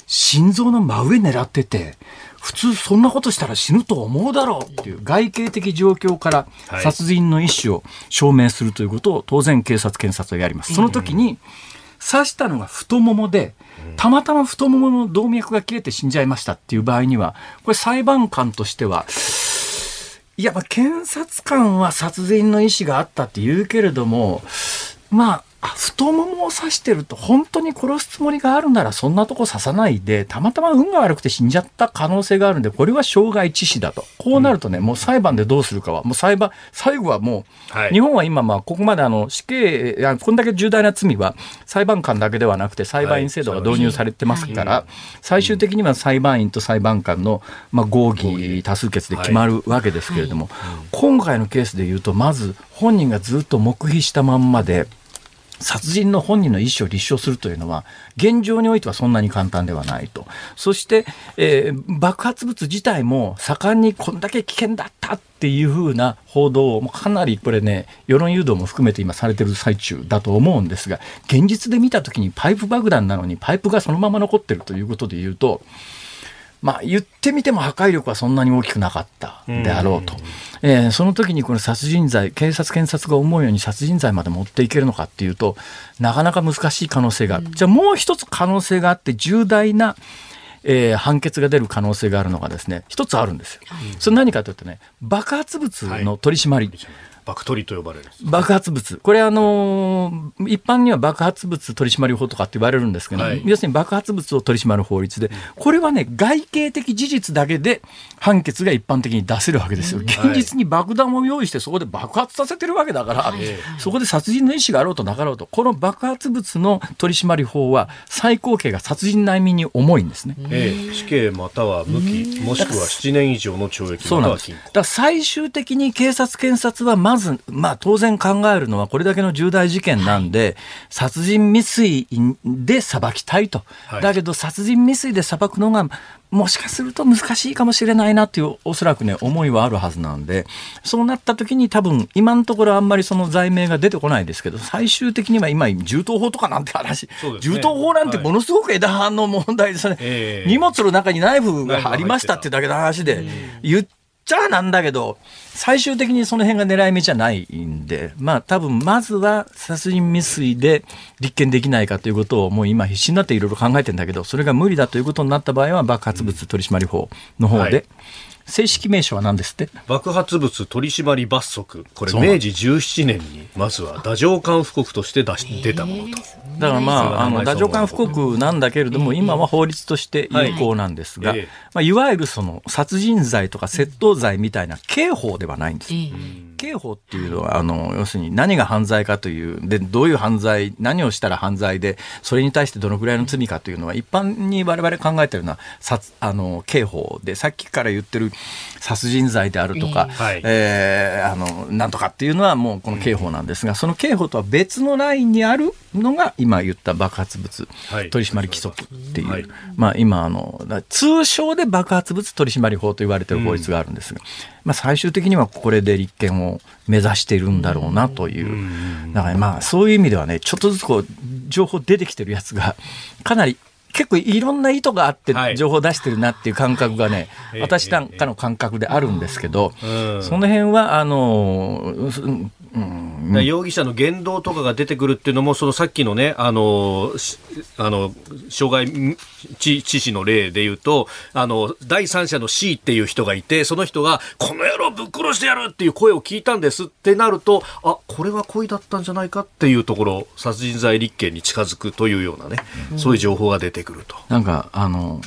心臓の真上狙ってて、普通そんなことしたら死ぬと思うだろうっていう外形的状況からはい殺人の意思を証明するということを当然警察、検察はやります。その時に、刺したのが太ももで、たまたま太ももの動脈が切れて死んじゃいましたっていう場合には、これ裁判官としては、いや、まあ、検察官は殺人の意思があったって言うけれども、まあ、あ太ももを刺してると本当に殺すつもりがあるならそんなとこ刺さないでたまたま運が悪くて死んじゃった可能性があるんでこれは傷害致死だと。こうなるとね、もう裁判でどうするかはもう裁判最後はもう、はい。日本は今まあここまであの死刑いやこんだけ重大な罪は裁判官だけではなくて裁判員制度が導入されてますから、最終的には裁判員と裁判官のまあ合議多数決で決まるわけですけれども、今回のケースで言うとまず本人がずっと黙秘したまんまで殺人の本人の意思を立証するというのは、現状においてはそんなに簡単ではないと。そして、えー爆発物自体も盛んにこんだけ危険だったっていうふうな報道を、かなりこれね、世論誘導も含めて今されてる最中だと思うんですが、現実で見たときにパイプ爆弾なのにパイプがそのまま残ってるということで言うと、まあ、言ってみても破壊力はそんなに大きくなかったであろうと、えーその時にこの殺人罪警察検察が思うように殺人罪まで持っていけるのかっていうとなかなか難しい可能性がある、じゃあもう一つ可能性があって重大なえー判決が出る可能性があるのがですね一つあるんですよ。それ何かというとね爆発物の取り締まり、爆取りと呼ばれる。爆発物。これあのー一般には爆発物取締法とかって言われるんですけど、はい要するに爆発物を取り締まる法律で、これはね、外形的事実だけで判決が一般的に出せるわけですよ。現実に爆弾を用意してそこで爆発させてるわけだから、えそこで殺人の意思があろうとなかろうと、この爆発物の取締法は最高刑が殺人難民に重いんですね。ええ、死刑または無期、もしくは7年以上の懲役そうなんです。または禁錮。だ最終的に警察、検察はまず、まあ当然考えるのはこれだけの重大事件なんで、殺人未遂で裁きたいと。はい。だけど殺人未遂で裁くのが、もしかすると難しいかもしれないなっていう、おそらくね、思いはあるはずなんで、そうなった時に多分、今のところあんまりその罪名が出てこないですけど、最終的には今、銃刀法とかなんて話、ね。銃刀法なんてものすごく枝葉の問題ですね。ええ。荷物の中にナイフがありましたってだけの話で、言っちゃなんだけど、最終的にその辺が狙い目じゃないんで、まあ多分まずは殺人未遂で立件できないかということをもう今必死になっていろいろ考えてんだけど、それが無理だということになった場合は爆発物取締法の方で、はい。正式名称は何ですって？爆発物取締り罰則。これ明治17年に、まずは太政官布告として出し、出たものと。だからまあ、あの、そう太政官布告なんだけれども、今は法律として有効なんですが、はいええまあ、いわゆるその殺人罪とか窃盗罪みたいな刑法ではないんです。え刑法っていうのは、あの、要するに何が犯罪かという、で、どういう犯罪、何をしたら犯罪で、それに対してどのぐらいの罪かというのは、一般に我々考えてるのは、殺、あの、刑法で、さっきから言ってる殺人罪であるとか、ええはい。えーあの、なんとかっていうのはもうこの刑法なんですが、その刑法とは別のラインにあるのが、今言った爆発物はい。取締規則っていう、はい。まあ今あの、だ通称で爆発物取締法と言われてる法律があるんですが、まあ最終的にはこれで立件を目指しているんだろうなという、だからまあそういう意味ではね、ちょっとずつこう、情報出てきてるやつが、かなり結構いろんな意図があってはい。情報を出してるなっていう感覚がね、ええ私なんかの感覚であるんですけど、うん。その辺は、あの、うん。容疑者の言動とかが出てくるっていうのも、そのさっきのね、あの、しあの、障害致致死の例で言うと、あの、第三者の C っていう人がいて、その人が、この野郎ぶっ殺してやるっていう声を聞いたんですってなると、あ、これは故意だったんじゃないかっていうところ、殺人罪立件に近づくというようなね、そういう情報が出てくると。なんか、あの、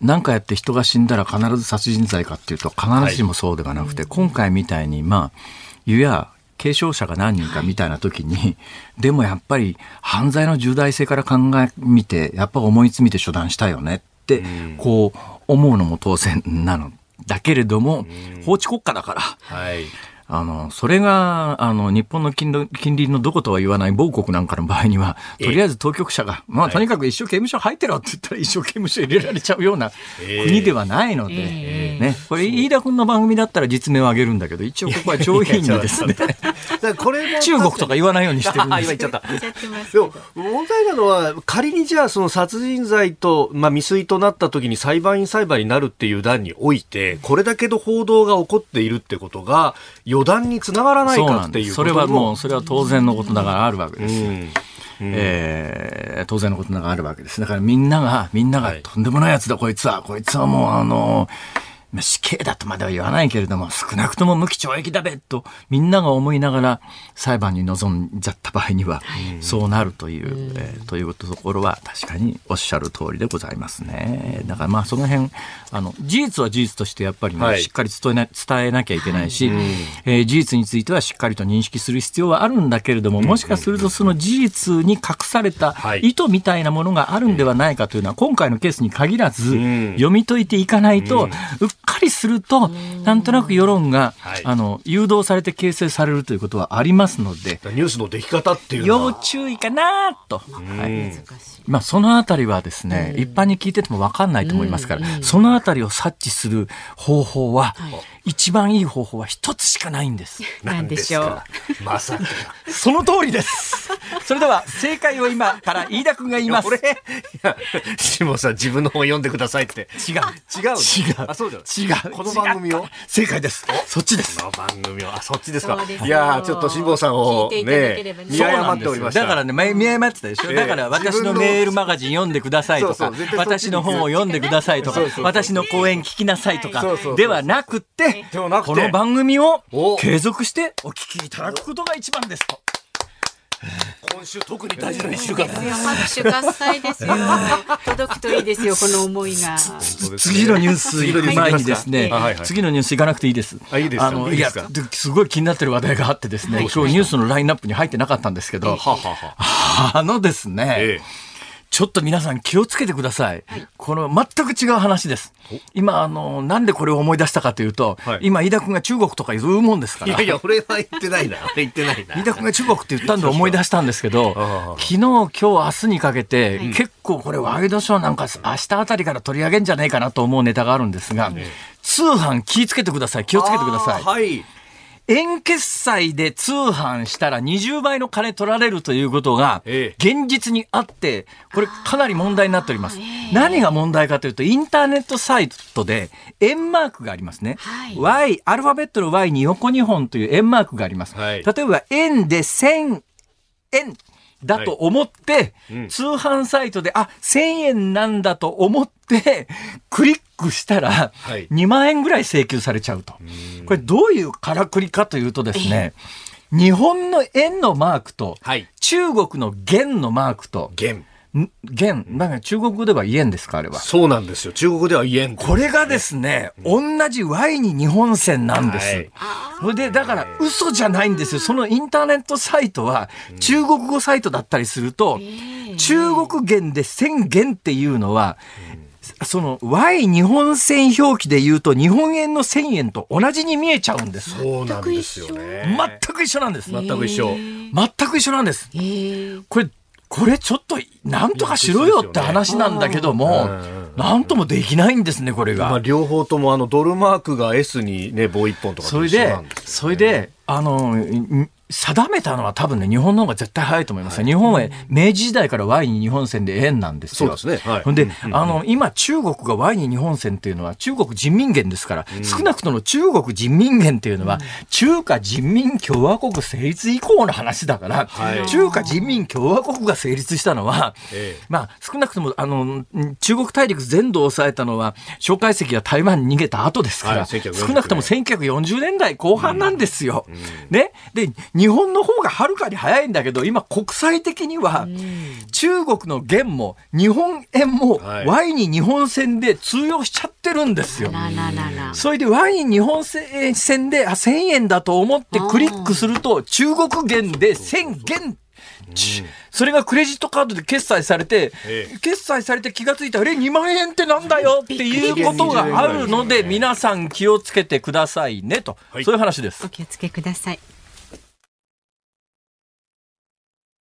何かやって人が死んだら必ず殺人罪かっていうと必ずしもそうではなくて、今回みたいに、まあ、いや、軽傷者が何人かみたいな時に、でもやっぱり犯罪の重大性から考えみて、やっぱ重い罪で処断したよねって、こう思うのも当然なの。だけれども、法治国家だから、はい。あの、それが、あの、日本の近隣近隣のどことは言わない某国なんかの場合には、とりあえず当局者が、まあ、とにかく一生刑務所入ってろって言ったら一生刑務所入れられちゃうようなええ。国ではないので、えね、これ、飯田君の番組だったら実名を挙げるんだけど、一応ここは上品にですね、だからこれも 中国とか言わないようにしてるんあです。でもど問題なのは仮にじゃあその殺人罪と、まあ、未遂となった時に裁判員裁判になるっていう段においてこれだけの報道が起こっているってことが予断につながらないそうかっていうことれはもう、それは当然のことだからあるわけですよ。うんえー当然のことがあるわけです。だからみんなが、みんながはいとんでもないやつだ、こいつは。こいつはもうあの、まあ死刑だとまでは言わないけれども、少なくとも無期懲役だべと、みんなが思いながら裁判に臨んじゃった場合には、そうなるという、えーというところは確かにおっしゃる通りでございますね。だからまあその辺、あの、事実は事実としてやっぱりね、はい。しっかり伝えな伝えなきゃいけないし、えー事実についてはしっかりと認識する必要はあるんだけれども、もしかするとその事実に隠されたはい。意図みたいなものがあるんではないかというのは、今回のケースに限らず、ん。読み解いていかないと、うっかりすると、なんとなく世論が、はい。あの、誘導されて形成されるということはありますので、ニュースの出来方っていうの要は注意かなと。はい。うん難しいまあ、そのあたりはですね、一般に聞いてても分かんないと思いますから、そのあたりを察知する方法は、一番いい方法は一つしかないんです。なんでしょうまさかその通りです。それでは正解を今から飯田君が言います。俺、いや、下さん自分の本読んでくださいって。違う。違うの？違う。あ、そうじゃ違う。この番組を？正解です。そっちです。この番組を、あ、そっちですか。いやーちょっと辛坊さんをねね、見誤っておりました。だからね、ま見誤ってたでしょ。ええだから私のメールマガジン読んでくださいとか私の本を読んでくださいとか私の講演聞きなさいとかではなくて ではなくてこの番組をお継続してお聞きいただくことが一番ですと。今週特に大事な一週間ですよ拍手喝采ですよ届くといいですよこの思いが次のニュース行く前にですね、次のニュース行かなくていいです。あいいですよのいやすごい気になってる話題があってですね、今日ニュースのラインナップに入ってなかったんですけど、ははは。あのですね、えちょっと皆さん気をつけてください。この全く違う話です。今、あの、なんでこれを思い出したかというと、はい今今、飯田君が中国とか言うもんですから。いやいや、俺は言ってないな。俺 言ってないな。飯田君が中国って言ったんで思い出したんですけど、昨日、今日、明日にかけて、結構これワイドショーなんか明日あたりから取り上げんじゃないかなと思うネタがあるんですが、通販気をつけてください。気をつけてください。はい。円決済で通販したら20倍の金取られるということがえ現実にあって、これかなり問題になっております。何が問題かというと、インターネットサイトで円マークがありますね。はい Y、アルファベットの Y に横2本という円マークがあります。はい例えば円で1000円だと思って、うん通販サイトで、あ、1000円なんだと思って、クリックしたら、はい2万円ぐらい請求されちゃうと。これどういうからくりかというとですね、日本の円のマークと、はい。中国の元のマークと、元。ん元、なんか中国語では円ですか、あれは？そうなんですよ。中国では言えん。これがですね、同じ Y に日本線なんです。はいそれで、だから嘘じゃないんですよ。そのインターネットサイトは中国語サイトだったりすると、中国元で1000元っていうのは、その Y 日本線表記で言うと日本円の1000円と同じに見えちゃうんです。そうなんですよね。全く一緒なんです。全く一緒。全く一緒なんです。えーこれ、これちょっと、なんとかしろよって話なんだけども、なんともできないんですね、これまあ、が。両方ともあのドルマークが S にね棒一本とかそれでそれで、あの、ん定めたのは多分ね、日本の方が絶対早いと思いますよ日本は明治時代から Y に日本線で円なんですよ。そうですね。はい。で、うんうんあの、今中国が Y に日本線っていうのは中国人民元ですから、少なくとも中国人民元っていうのは、中華人民共和国成立以降の話だから、はい。中華人民共和国が成立したのは、ええ。まあ、少なくとも、あの、ん中国大陸全土を抑えたのは、蒋介石が台湾に逃げた後ですから、はい。1949少なくとも1940年代後半なんですよ。ね。で、日本の方がはるかに早いんだけど、今国際的には、中国の元も日本円もはい。Y に日本銭で通用しちゃってるんですよ。それで Y に日本銭であ1000円だと思ってクリックすると中国元で1000元。ちそれがクレジットカードで決済されて、ええ。決済されて気がついたら、あれ、2万円ってなんだよ？っていうことがあるので、皆さん気をつけてくださいねと、はい。そういう話です。お。気をつけくださいズー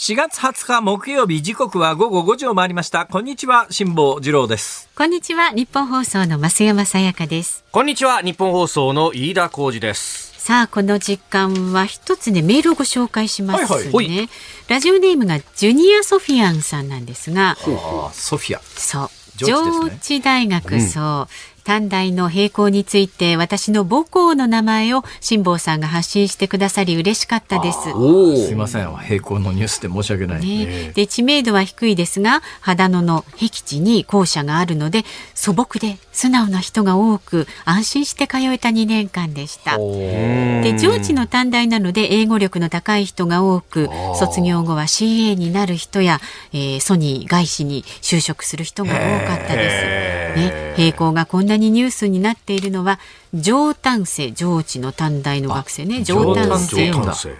4月20日木曜日時刻は午後5時を回りました。こんにちは、辛坊治郎です。こんにちは日本放送の増山さやかです。こんにちは日本放送の飯田浩二です。さあこの時間は一つねメールをご紹介しますね、はいはい。ラジオネームがジュニアソフィアンさんなんですが。ああソフィア。そう。上智大学、そう短大の並行について私の母校の名前を辛坊さんが発信してくださり嬉しかったです。おすいません、並行のニュースで申し訳ない。ね、で知名度は低いですが秦野の僻地に校舎があるので素朴で素直な人が多く安心して通えた2年間でした。で上智の短大なので英語力の高い人が多く卒業後は CA になる人や、えーソニー外資に就職する人が多かったです。ね、並行がこんなにニュースになっているのは上丹生上智の短大の学生ね。上丹生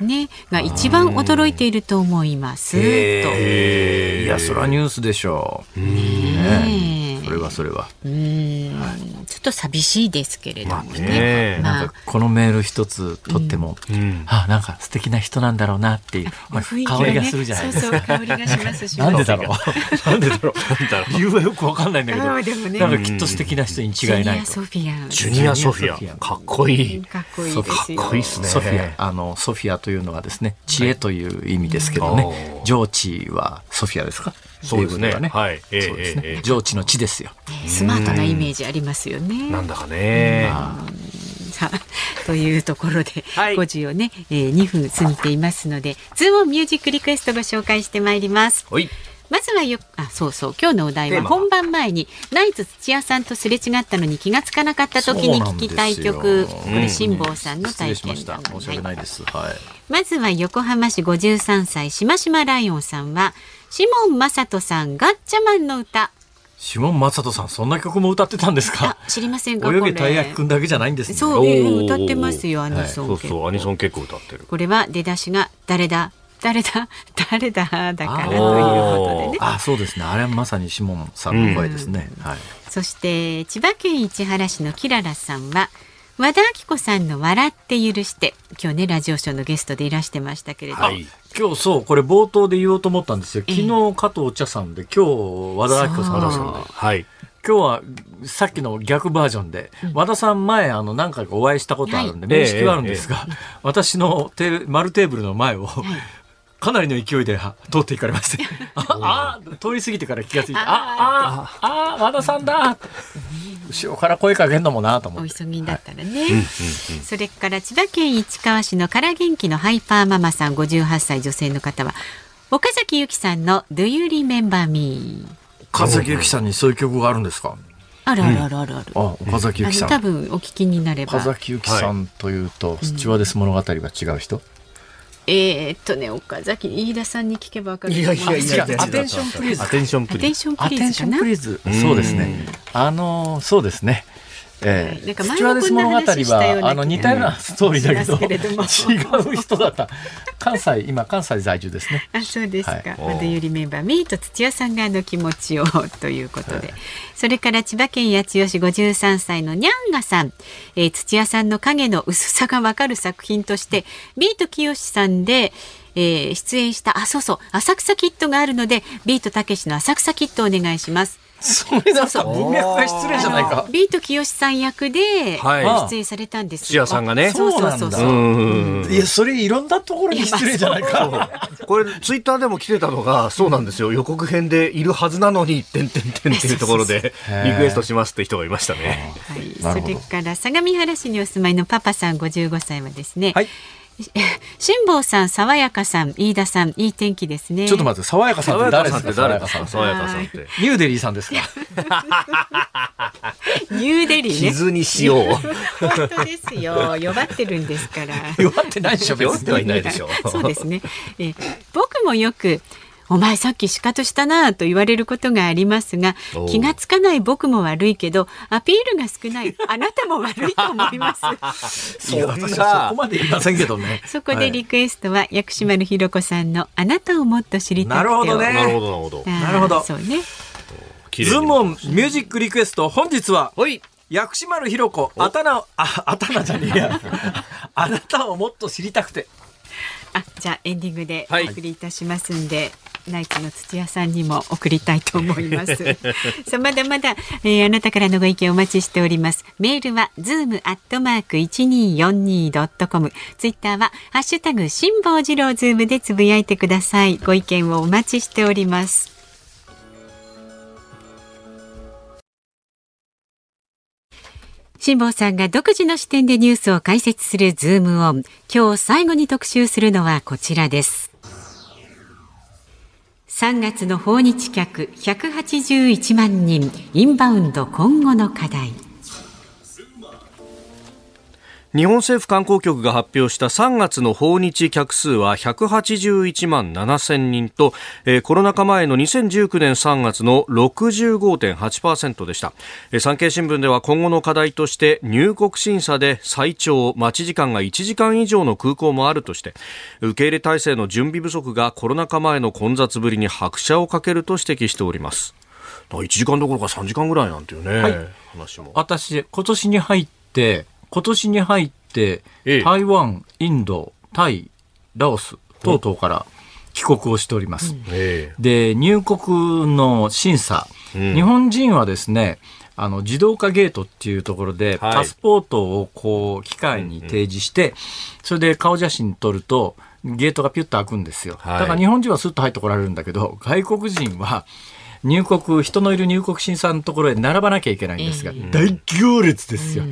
ね。が一番驚いていると思います。といや、それはニュースでしょう。ねねそれはそれは。うん。ちょっと寂しいですけれどもね。ね。まあ。なんかこのメール一つ取っても、ん。あなんか素敵な人なんだろうなっていう、まあ雰囲気香りがするじゃないですか。そうそう香りがしますし。なんでだろう？なんで だろう？理由はよくわかんないんだけど、ね。なんかきっと素敵な人に違いないと。ジュニアソフィア。ンジュニアソフィア。かっこいい。かっこいいですよ。かっこいいっすね。ソフィア、あのソフィアというのはですね、知恵という意味ですけどね。お、ー。上智はソフィアですか？そうですね。ははい。ええそうですね。ええ上智の地ですよ。スマートなイメージありますよね。なんだかね。さあというところで、はい。5時をね、えー、2分過ぎていますので、ズームミュージックリクエストご紹介してまいります。ほい。まずはよ、あ、そうそう、今日のお題はは本番前にナイツ土屋さんとすれ違ったのに気がつかなかった時に聞きたい曲、これ辛坊さんの失体礼しました。験談申し訳ないです。はい。まずは横浜市53歳しましまライオンさんは、シモン正人さんガッチャマンの歌。シモン正人さん、そんな曲も歌ってたんですあか。、知りませんかこ泳れ。げたい焼きくんだけじゃないんですね。そう、歌ってますよ、アニソンそう結構そうアニソン結構歌ってるこれは出だしが誰だ？誰だ？誰だ？だからということでね。あ、そうですね。あれはまさにシモンさんの声ですね。はい。そして千葉県市原市のキララさんは和田アキ子さんの笑って許して今日ねラジオショーのゲストでいらしてましたけれども、はい今日そうこれ冒頭で言おうと思ったんですよ。昨日加藤茶さんで今日和田アキ子さんで。はい。今日はさっきの逆バージョンで、和田さん前あの何回かお会いしたことあるんで、はい。面識はあるんですが、私のテー丸テーブルの前を、かなりの勢いでは通っていかれまして、ああ通り過ぎてから気がついて、ああああ和田さんだ後ろから声かけんのもなと思おって。急ぎだったらね、それから千葉県市川市のから元気のハイパーママさん58歳女性の方は岡崎由紀さんの Do You Remember Me 岡崎由紀さんにそういう曲があるんですか？あるあるあるある。ある、あ、岡崎由紀さん。多分お聞きになれば。岡崎由紀さんというと、スチュワーデス物語は違う人、えー、っとね岡崎飯田さんに聞けばわかるいやいやいやアテンションプリーズアテンションプリーズアテンションプリーズ。そうですね。あのーそうですね。えはいなんかー、スチュワーデス物語前もこんな話したようなはあの似たようなストーリーだけど、しますけれ違う人だった。関西今関西在住ですね。あそうですか。はいまだゆりメンバーミーと土屋さんがあの気持ちをということで、それから千葉県八千代市53歳のにゃんがさん、えー土屋さんの影の薄さがわかる作品としてビートきよしさんで、えー出演したあそうそう浅草キッドがあるのでビートたけしの浅草キッドをお願いします。それだったら文脈が失礼じゃないか。ビートきよしさん役ではい。出演されたんです土屋さんがね。そうそうそういやそれいろんなところに失礼じゃないか。これツイッターでも来てたのがそうなんですよ。予告編でいるはずなのに「てんてんてん」っていうところで リクエストしますって人がいましたね。はい、それから相模原市にお住まいのパパさん55歳はですね、はい。辛坊さん、爽やかさん、飯田さん、いい天気ですね。ちょっと待って爽やかさんって誰ですか？爽やかさん。さん爽やかさんって。ニューデリーさんですか？ニューデリーね。傷にしよう。本当ですよ。弱ってるんですから。弱ってないでしょ別に弱ってはいないでしょそうですね。え僕もよく。お前さっき仕方したなと言われることがありますが気がつかない僕も悪いけどアピールが少ない。あなたも悪いと思います。そう私はそこまで言いませんけどね。そこでリクエストは薬師丸ひろ子さんのあなたをもっと知りたくてなるほどね。なるほどなるほど。あーなるほど。そうね。ズームオンミュージックリクエスト本日は。薬師丸ひろ子あたなああたなじゃねえや。あなたをもっと知りたくてあじゃあエンディングでおはい。送りいたしますんで、ナイツの土屋さんにも送りたいと思います。さあまだまだ、えー、あなたからのご意見お待ちしております。メールはズームアットマーク一二四二ドットコムツイッターはハッシュタグ辛坊治郎ズームでつぶやいてください。ご意見をお待ちしております辛坊さんが独自の視点でニュースを解説するズームオン。今日最後に特集するのはこちらです。3月の訪日客181万人、インバウンド今後の課題。日本政府観光局が発表した3月の訪日客数は181万7000人と、えー、コロナ禍前の2019年3月の65.8%でした、えー、産経新聞では今後の課題として入国審査で最長待ち時間が1時間以上の空港もあるとして受け入れ体制の準備不足がコロナ禍前の混雑ぶりに拍車をかけると指摘しております。1時間どころか3時間ぐらいなんていうね、はい、話も。私今年に入って今年に入って、台湾、インド、タイ、ラオス等々から帰国をしております。で、入国の審査、うん、日本人はですね、あの自動化ゲートっていうところで、パスポートをこう機械に提示して、それで顔写真撮ると、ゲートがピュッと開くんですよ。だから日本人はスッと入ってこられるんだけど、外国人は入国、人のいる入国審査のところへ並ばなきゃいけないんですが、大行列ですよ。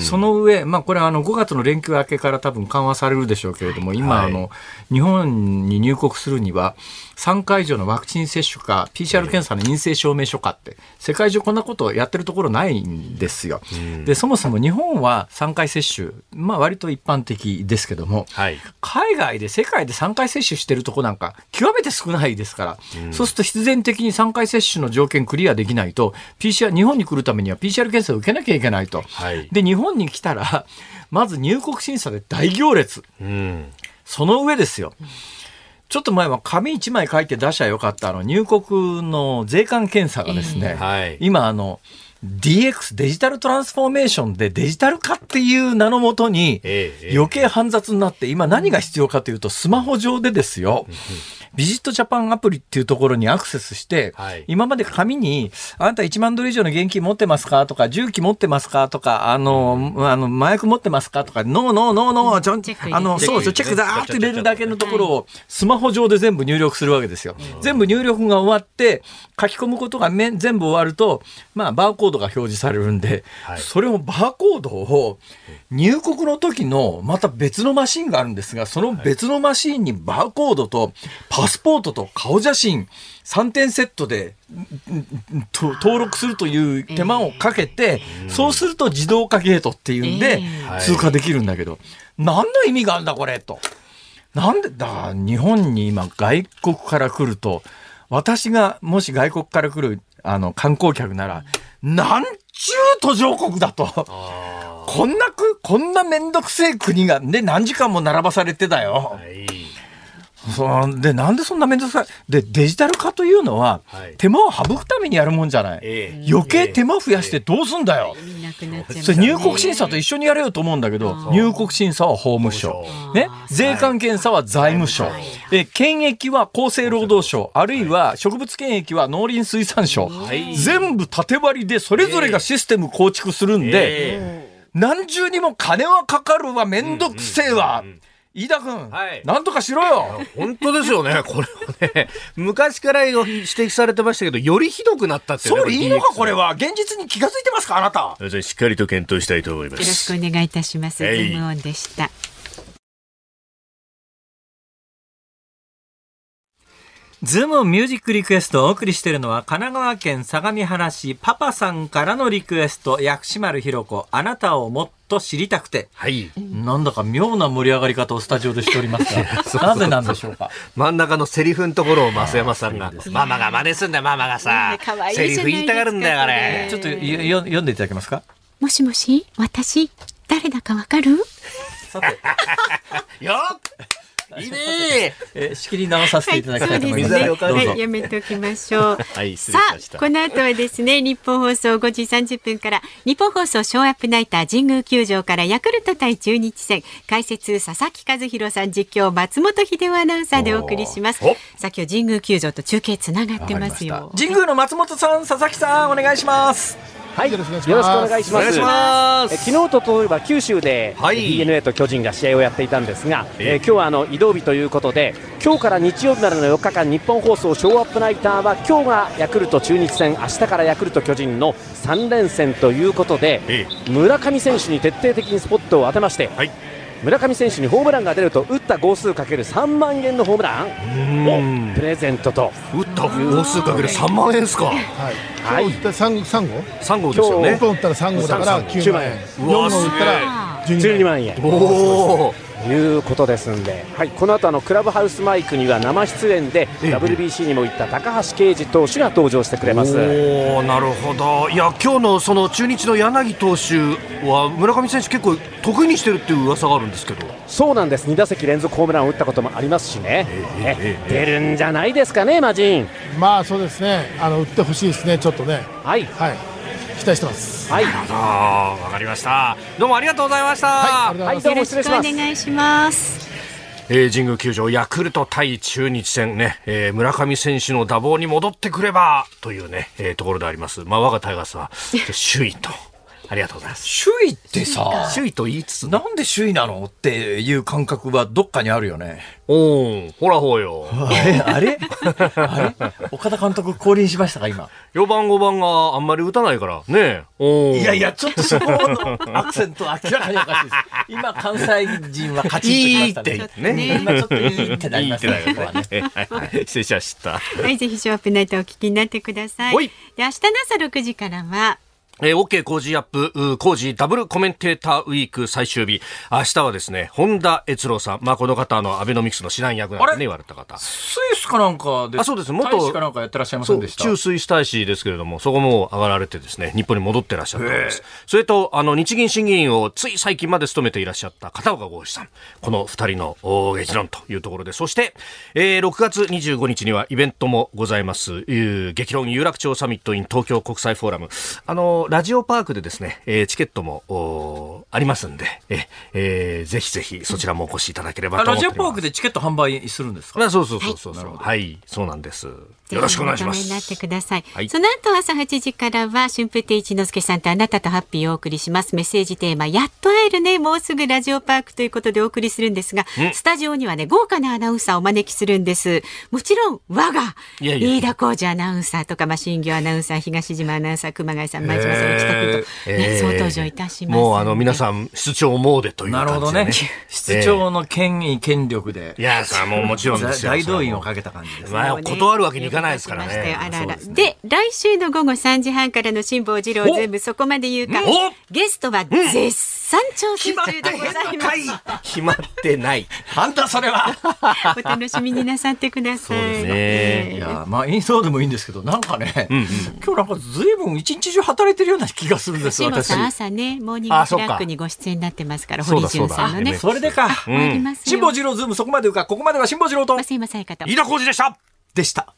その上、まあ、これはあの5月の連休明けから多分緩和されるでしょうけれども、今、あの日本に入国するには、3回以上のワクチン接種か、PCR 検査の陰性証明書かって、世界中こんなことをやってるところないんですよ。で、そもそも日本は3回接種、まあ割と一般的ですけども、はい、海外で世界で3回接種してるとこなんか極めて少ないですから、うん、そうすると必然的に3回接種の条件クリアできないと、PCR、日本に来るためには PCR 検査を受けなきゃいけないと。はい、で、日本に来たら、まず入国審査で大行列。うん、その上ですよ。ちょっと前は紙1枚書いて出しゃよかったあの入国の税関検査がですね、えーはい、今あの DX デジタルトランスフォーメーションでデジタル化っていう名のもとに余計煩雑になって今何が必要かというとスマホ上でですよビジットジャパンアプリっていうところにアクセスして、はい、今まで紙に、あなた1万ドル以上の現金持ってますか？とか、重機持ってますか？とか、あの、うん、あの、麻薬持ってますか？とか、ノーノーノーノー、ちょん、あの、そうそう、チェックだーって入れるだけのところを、スマホ上で全部入力するわけですよ。全部入力が終わって、書き込むことが全部終わると、まあ、バーコードが表示されるんで、はい、それをバーコードを入国の時のまた別のマシンがあるんですが、その別のマシンにバーコードとパスポートと顔写真3点セットで登録するという手間をかけて、そうすると自動化ゲートっていうんで通過できるんだけど、何の意味があるんだこれと。なんでだ日本に今外国から来ると私がもし外国から来るあの観光客ならなんちゅう途上国だと。こんなく、こんなめんどくせえ国が、ね、何時間も並ばされてだよ。はいそうでなんでそんな面倒くさい？でデジタル化というのは、はい、手間を省くためにやるもんじゃない、えー、余計手間増やしてどうすんだよ、えー、それ入国審査と一緒にやれよと思うんだけど入国審査は法務省、ね、税関検査は財務省、はい、え検疫は厚生労働省あるいは植物検疫は農林水産省、はい、全部縦割りでそれぞれがシステム構築するんで、えー、何重にも金はかかるわ面倒くせえわ。うんうんうん飯田君、はい、なんとかしろよ本当ですよね、これはね、昔から指摘されてましたけど、よりひどくなったってそういいのか、これは、現実に気が付いてますか、あなた。しっかりと検討したいと思います。よろしくお願いいたします。ズームオンでした。ズームミュージックリクエストをお送りしているのは神奈川県相模原市パパさんからのリクエスト薬師丸ひろ子あなたをもっと知りたくて、はい、なんだか妙な盛り上がり方をスタジオでしておりますが なぜなんでしょうか？真ん中のセリフのところを増山さんがママが真似すんだよママがさ、セリフ言いたがるんだよあれ。ちょっとよ読んでいただけますか？もしもし私誰だかわかる？さて。よいいねえー仕切り直させていただきたいと思います。そうですね。はい、やめておきましょう。はい失礼さしましたあ、この後はですね、日本放送5時30分から、日本放送ショーアップナイター神宮球場からヤクルト対中日戦、解説佐々木和弘さん、実況松本秀夫アナウンサーでお送りしますお。さあ、今日神宮球場と中継つながってますよ。神宮の松本さん、佐々木さん、お願いします。はい、よろしくお願いします。お願いしまえ昨日と例えば九州で、はい。DNA と巨人が試合をやっていたんですが、ええ。えー今日はあの移動日ということで今日から日曜日までの4日間日本放送ショーアップナイターは今日がヤクルト中日戦明日からヤクルト巨人の3連戦ということで、え。村上選手に徹底的にスポットを当てまして、はい村上選手にホームランが出ると打った号数かける3万円のホームラン。をプレゼントと。打った号数かける3万円ですか。はい。はい今日打った三三号？3号ですよね。一本打ったら三号だから三九万円。うわ四号打ったら十12二万万円。おおということですんで、はい、この後あのクラブハウスマイクには生出演で、ええ WBC にも行った高橋奎二投手が登場してくれます。おーなるほどいや今日のその中日の柳投手は村上選手結構得意にしてるっていう噂があるんですけどそうなんです2打席連続ホームランを打ったこともありますしね、えええ出るんじゃないですかね、マジン。まあそうですね。あの打ってほしいですね。ちょっとね。はい、はい。期待してます。はい、あーわかりましたどうもありがとうございました、はい。はいどうも失礼しますお願いします。えー神宮球場ヤクルト対中日戦ね、えー村上選手の打棒に戻ってくればというね、えーところであります。まあ我がタイガースは 首位と。ありがとうございます。首位ってさ、首位と言いつつ、なんで首位なのっていう感覚はどっかにあるよね。おー、ほらほうよ。あれ？あれ？あれ？岡田監督降臨しましたか、今？4番5番があんまり打たないから、ねおーいやいや、ちょっとそこのアクセント明らかにおかしいです。今、関西人は勝ちいいっときましたね。ってね。今ちょっといいってなりましたね。いいっ失礼しました。はい、ぜひショーアップナイトをお聞きになってくださいで、明日の朝6時からは、えー、OK 工事アップ、工事ダブルコメンテーターウィーク最終日。明日はですね、本田悦郎さん。まあ、この方、あの、アベノミクスの指南役なんてね、言われた方。スイスかなんかで、あそうです元大使かなんかやってらっしゃいませんでした？中水大使ですけれども、そこも上がられてですね、日本に戻ってらっしゃったんです。それと、あの、日銀審議員をつい最近まで務めていらっしゃった片岡剛志さん。この二人のお激論というところで、そして、えー6月25日にはイベントもございます。いう激論有楽町サミット in 東京国際フォーラム。あの、ラジオパークでですね、えーチケットもおありますんで、ええーぜひぜひそちらもお越しいただければあと。ラジオパークでチケット販売するんですか？あそうそうそうそうそう。はい、そうなんです。よろしくお願いしますになってください。はいその後朝8時からは春風亭一之輔さんとあなたとハッピーをお送りします。メッセージテーマやっと会えるねもうすぐラジオパークということでお送りするんですが、スタジオにはね豪華なアナウンサーをお招きするんです。もちろん我がいやいや飯田浩司アナウンサーとかまあ新行アナウンサー東島アナウンサー熊谷さん前島さん内田君と、ねえー総登場いたします。もうあの皆さん室長モーデというなる感じで、ね。ほどね。室長の権威、権力でい、やさもうもちろんですよ。大動員をかけた感じですね。まあ断るわけにいかないですからね。あらあらで来週の午後3時半からの辛坊治郎ズームそこまで言うかおゲストは絶賛調整中でございます。決まってない。なんだそれは お楽しみになさってください。そうですねええいや、まあ、インストでもいいんですけど、なんかね、んうん今日なんかずいぶん一日中働いてるような気がするんです、私。辛坊さん朝ねモーニングフラッグにご出演になってますから堀潤さんのね。それでか。終わりますよ。辛坊治郎ズームそこまでか、ここまでは辛坊治郎と増山さやかと飯田浩司でした。でした。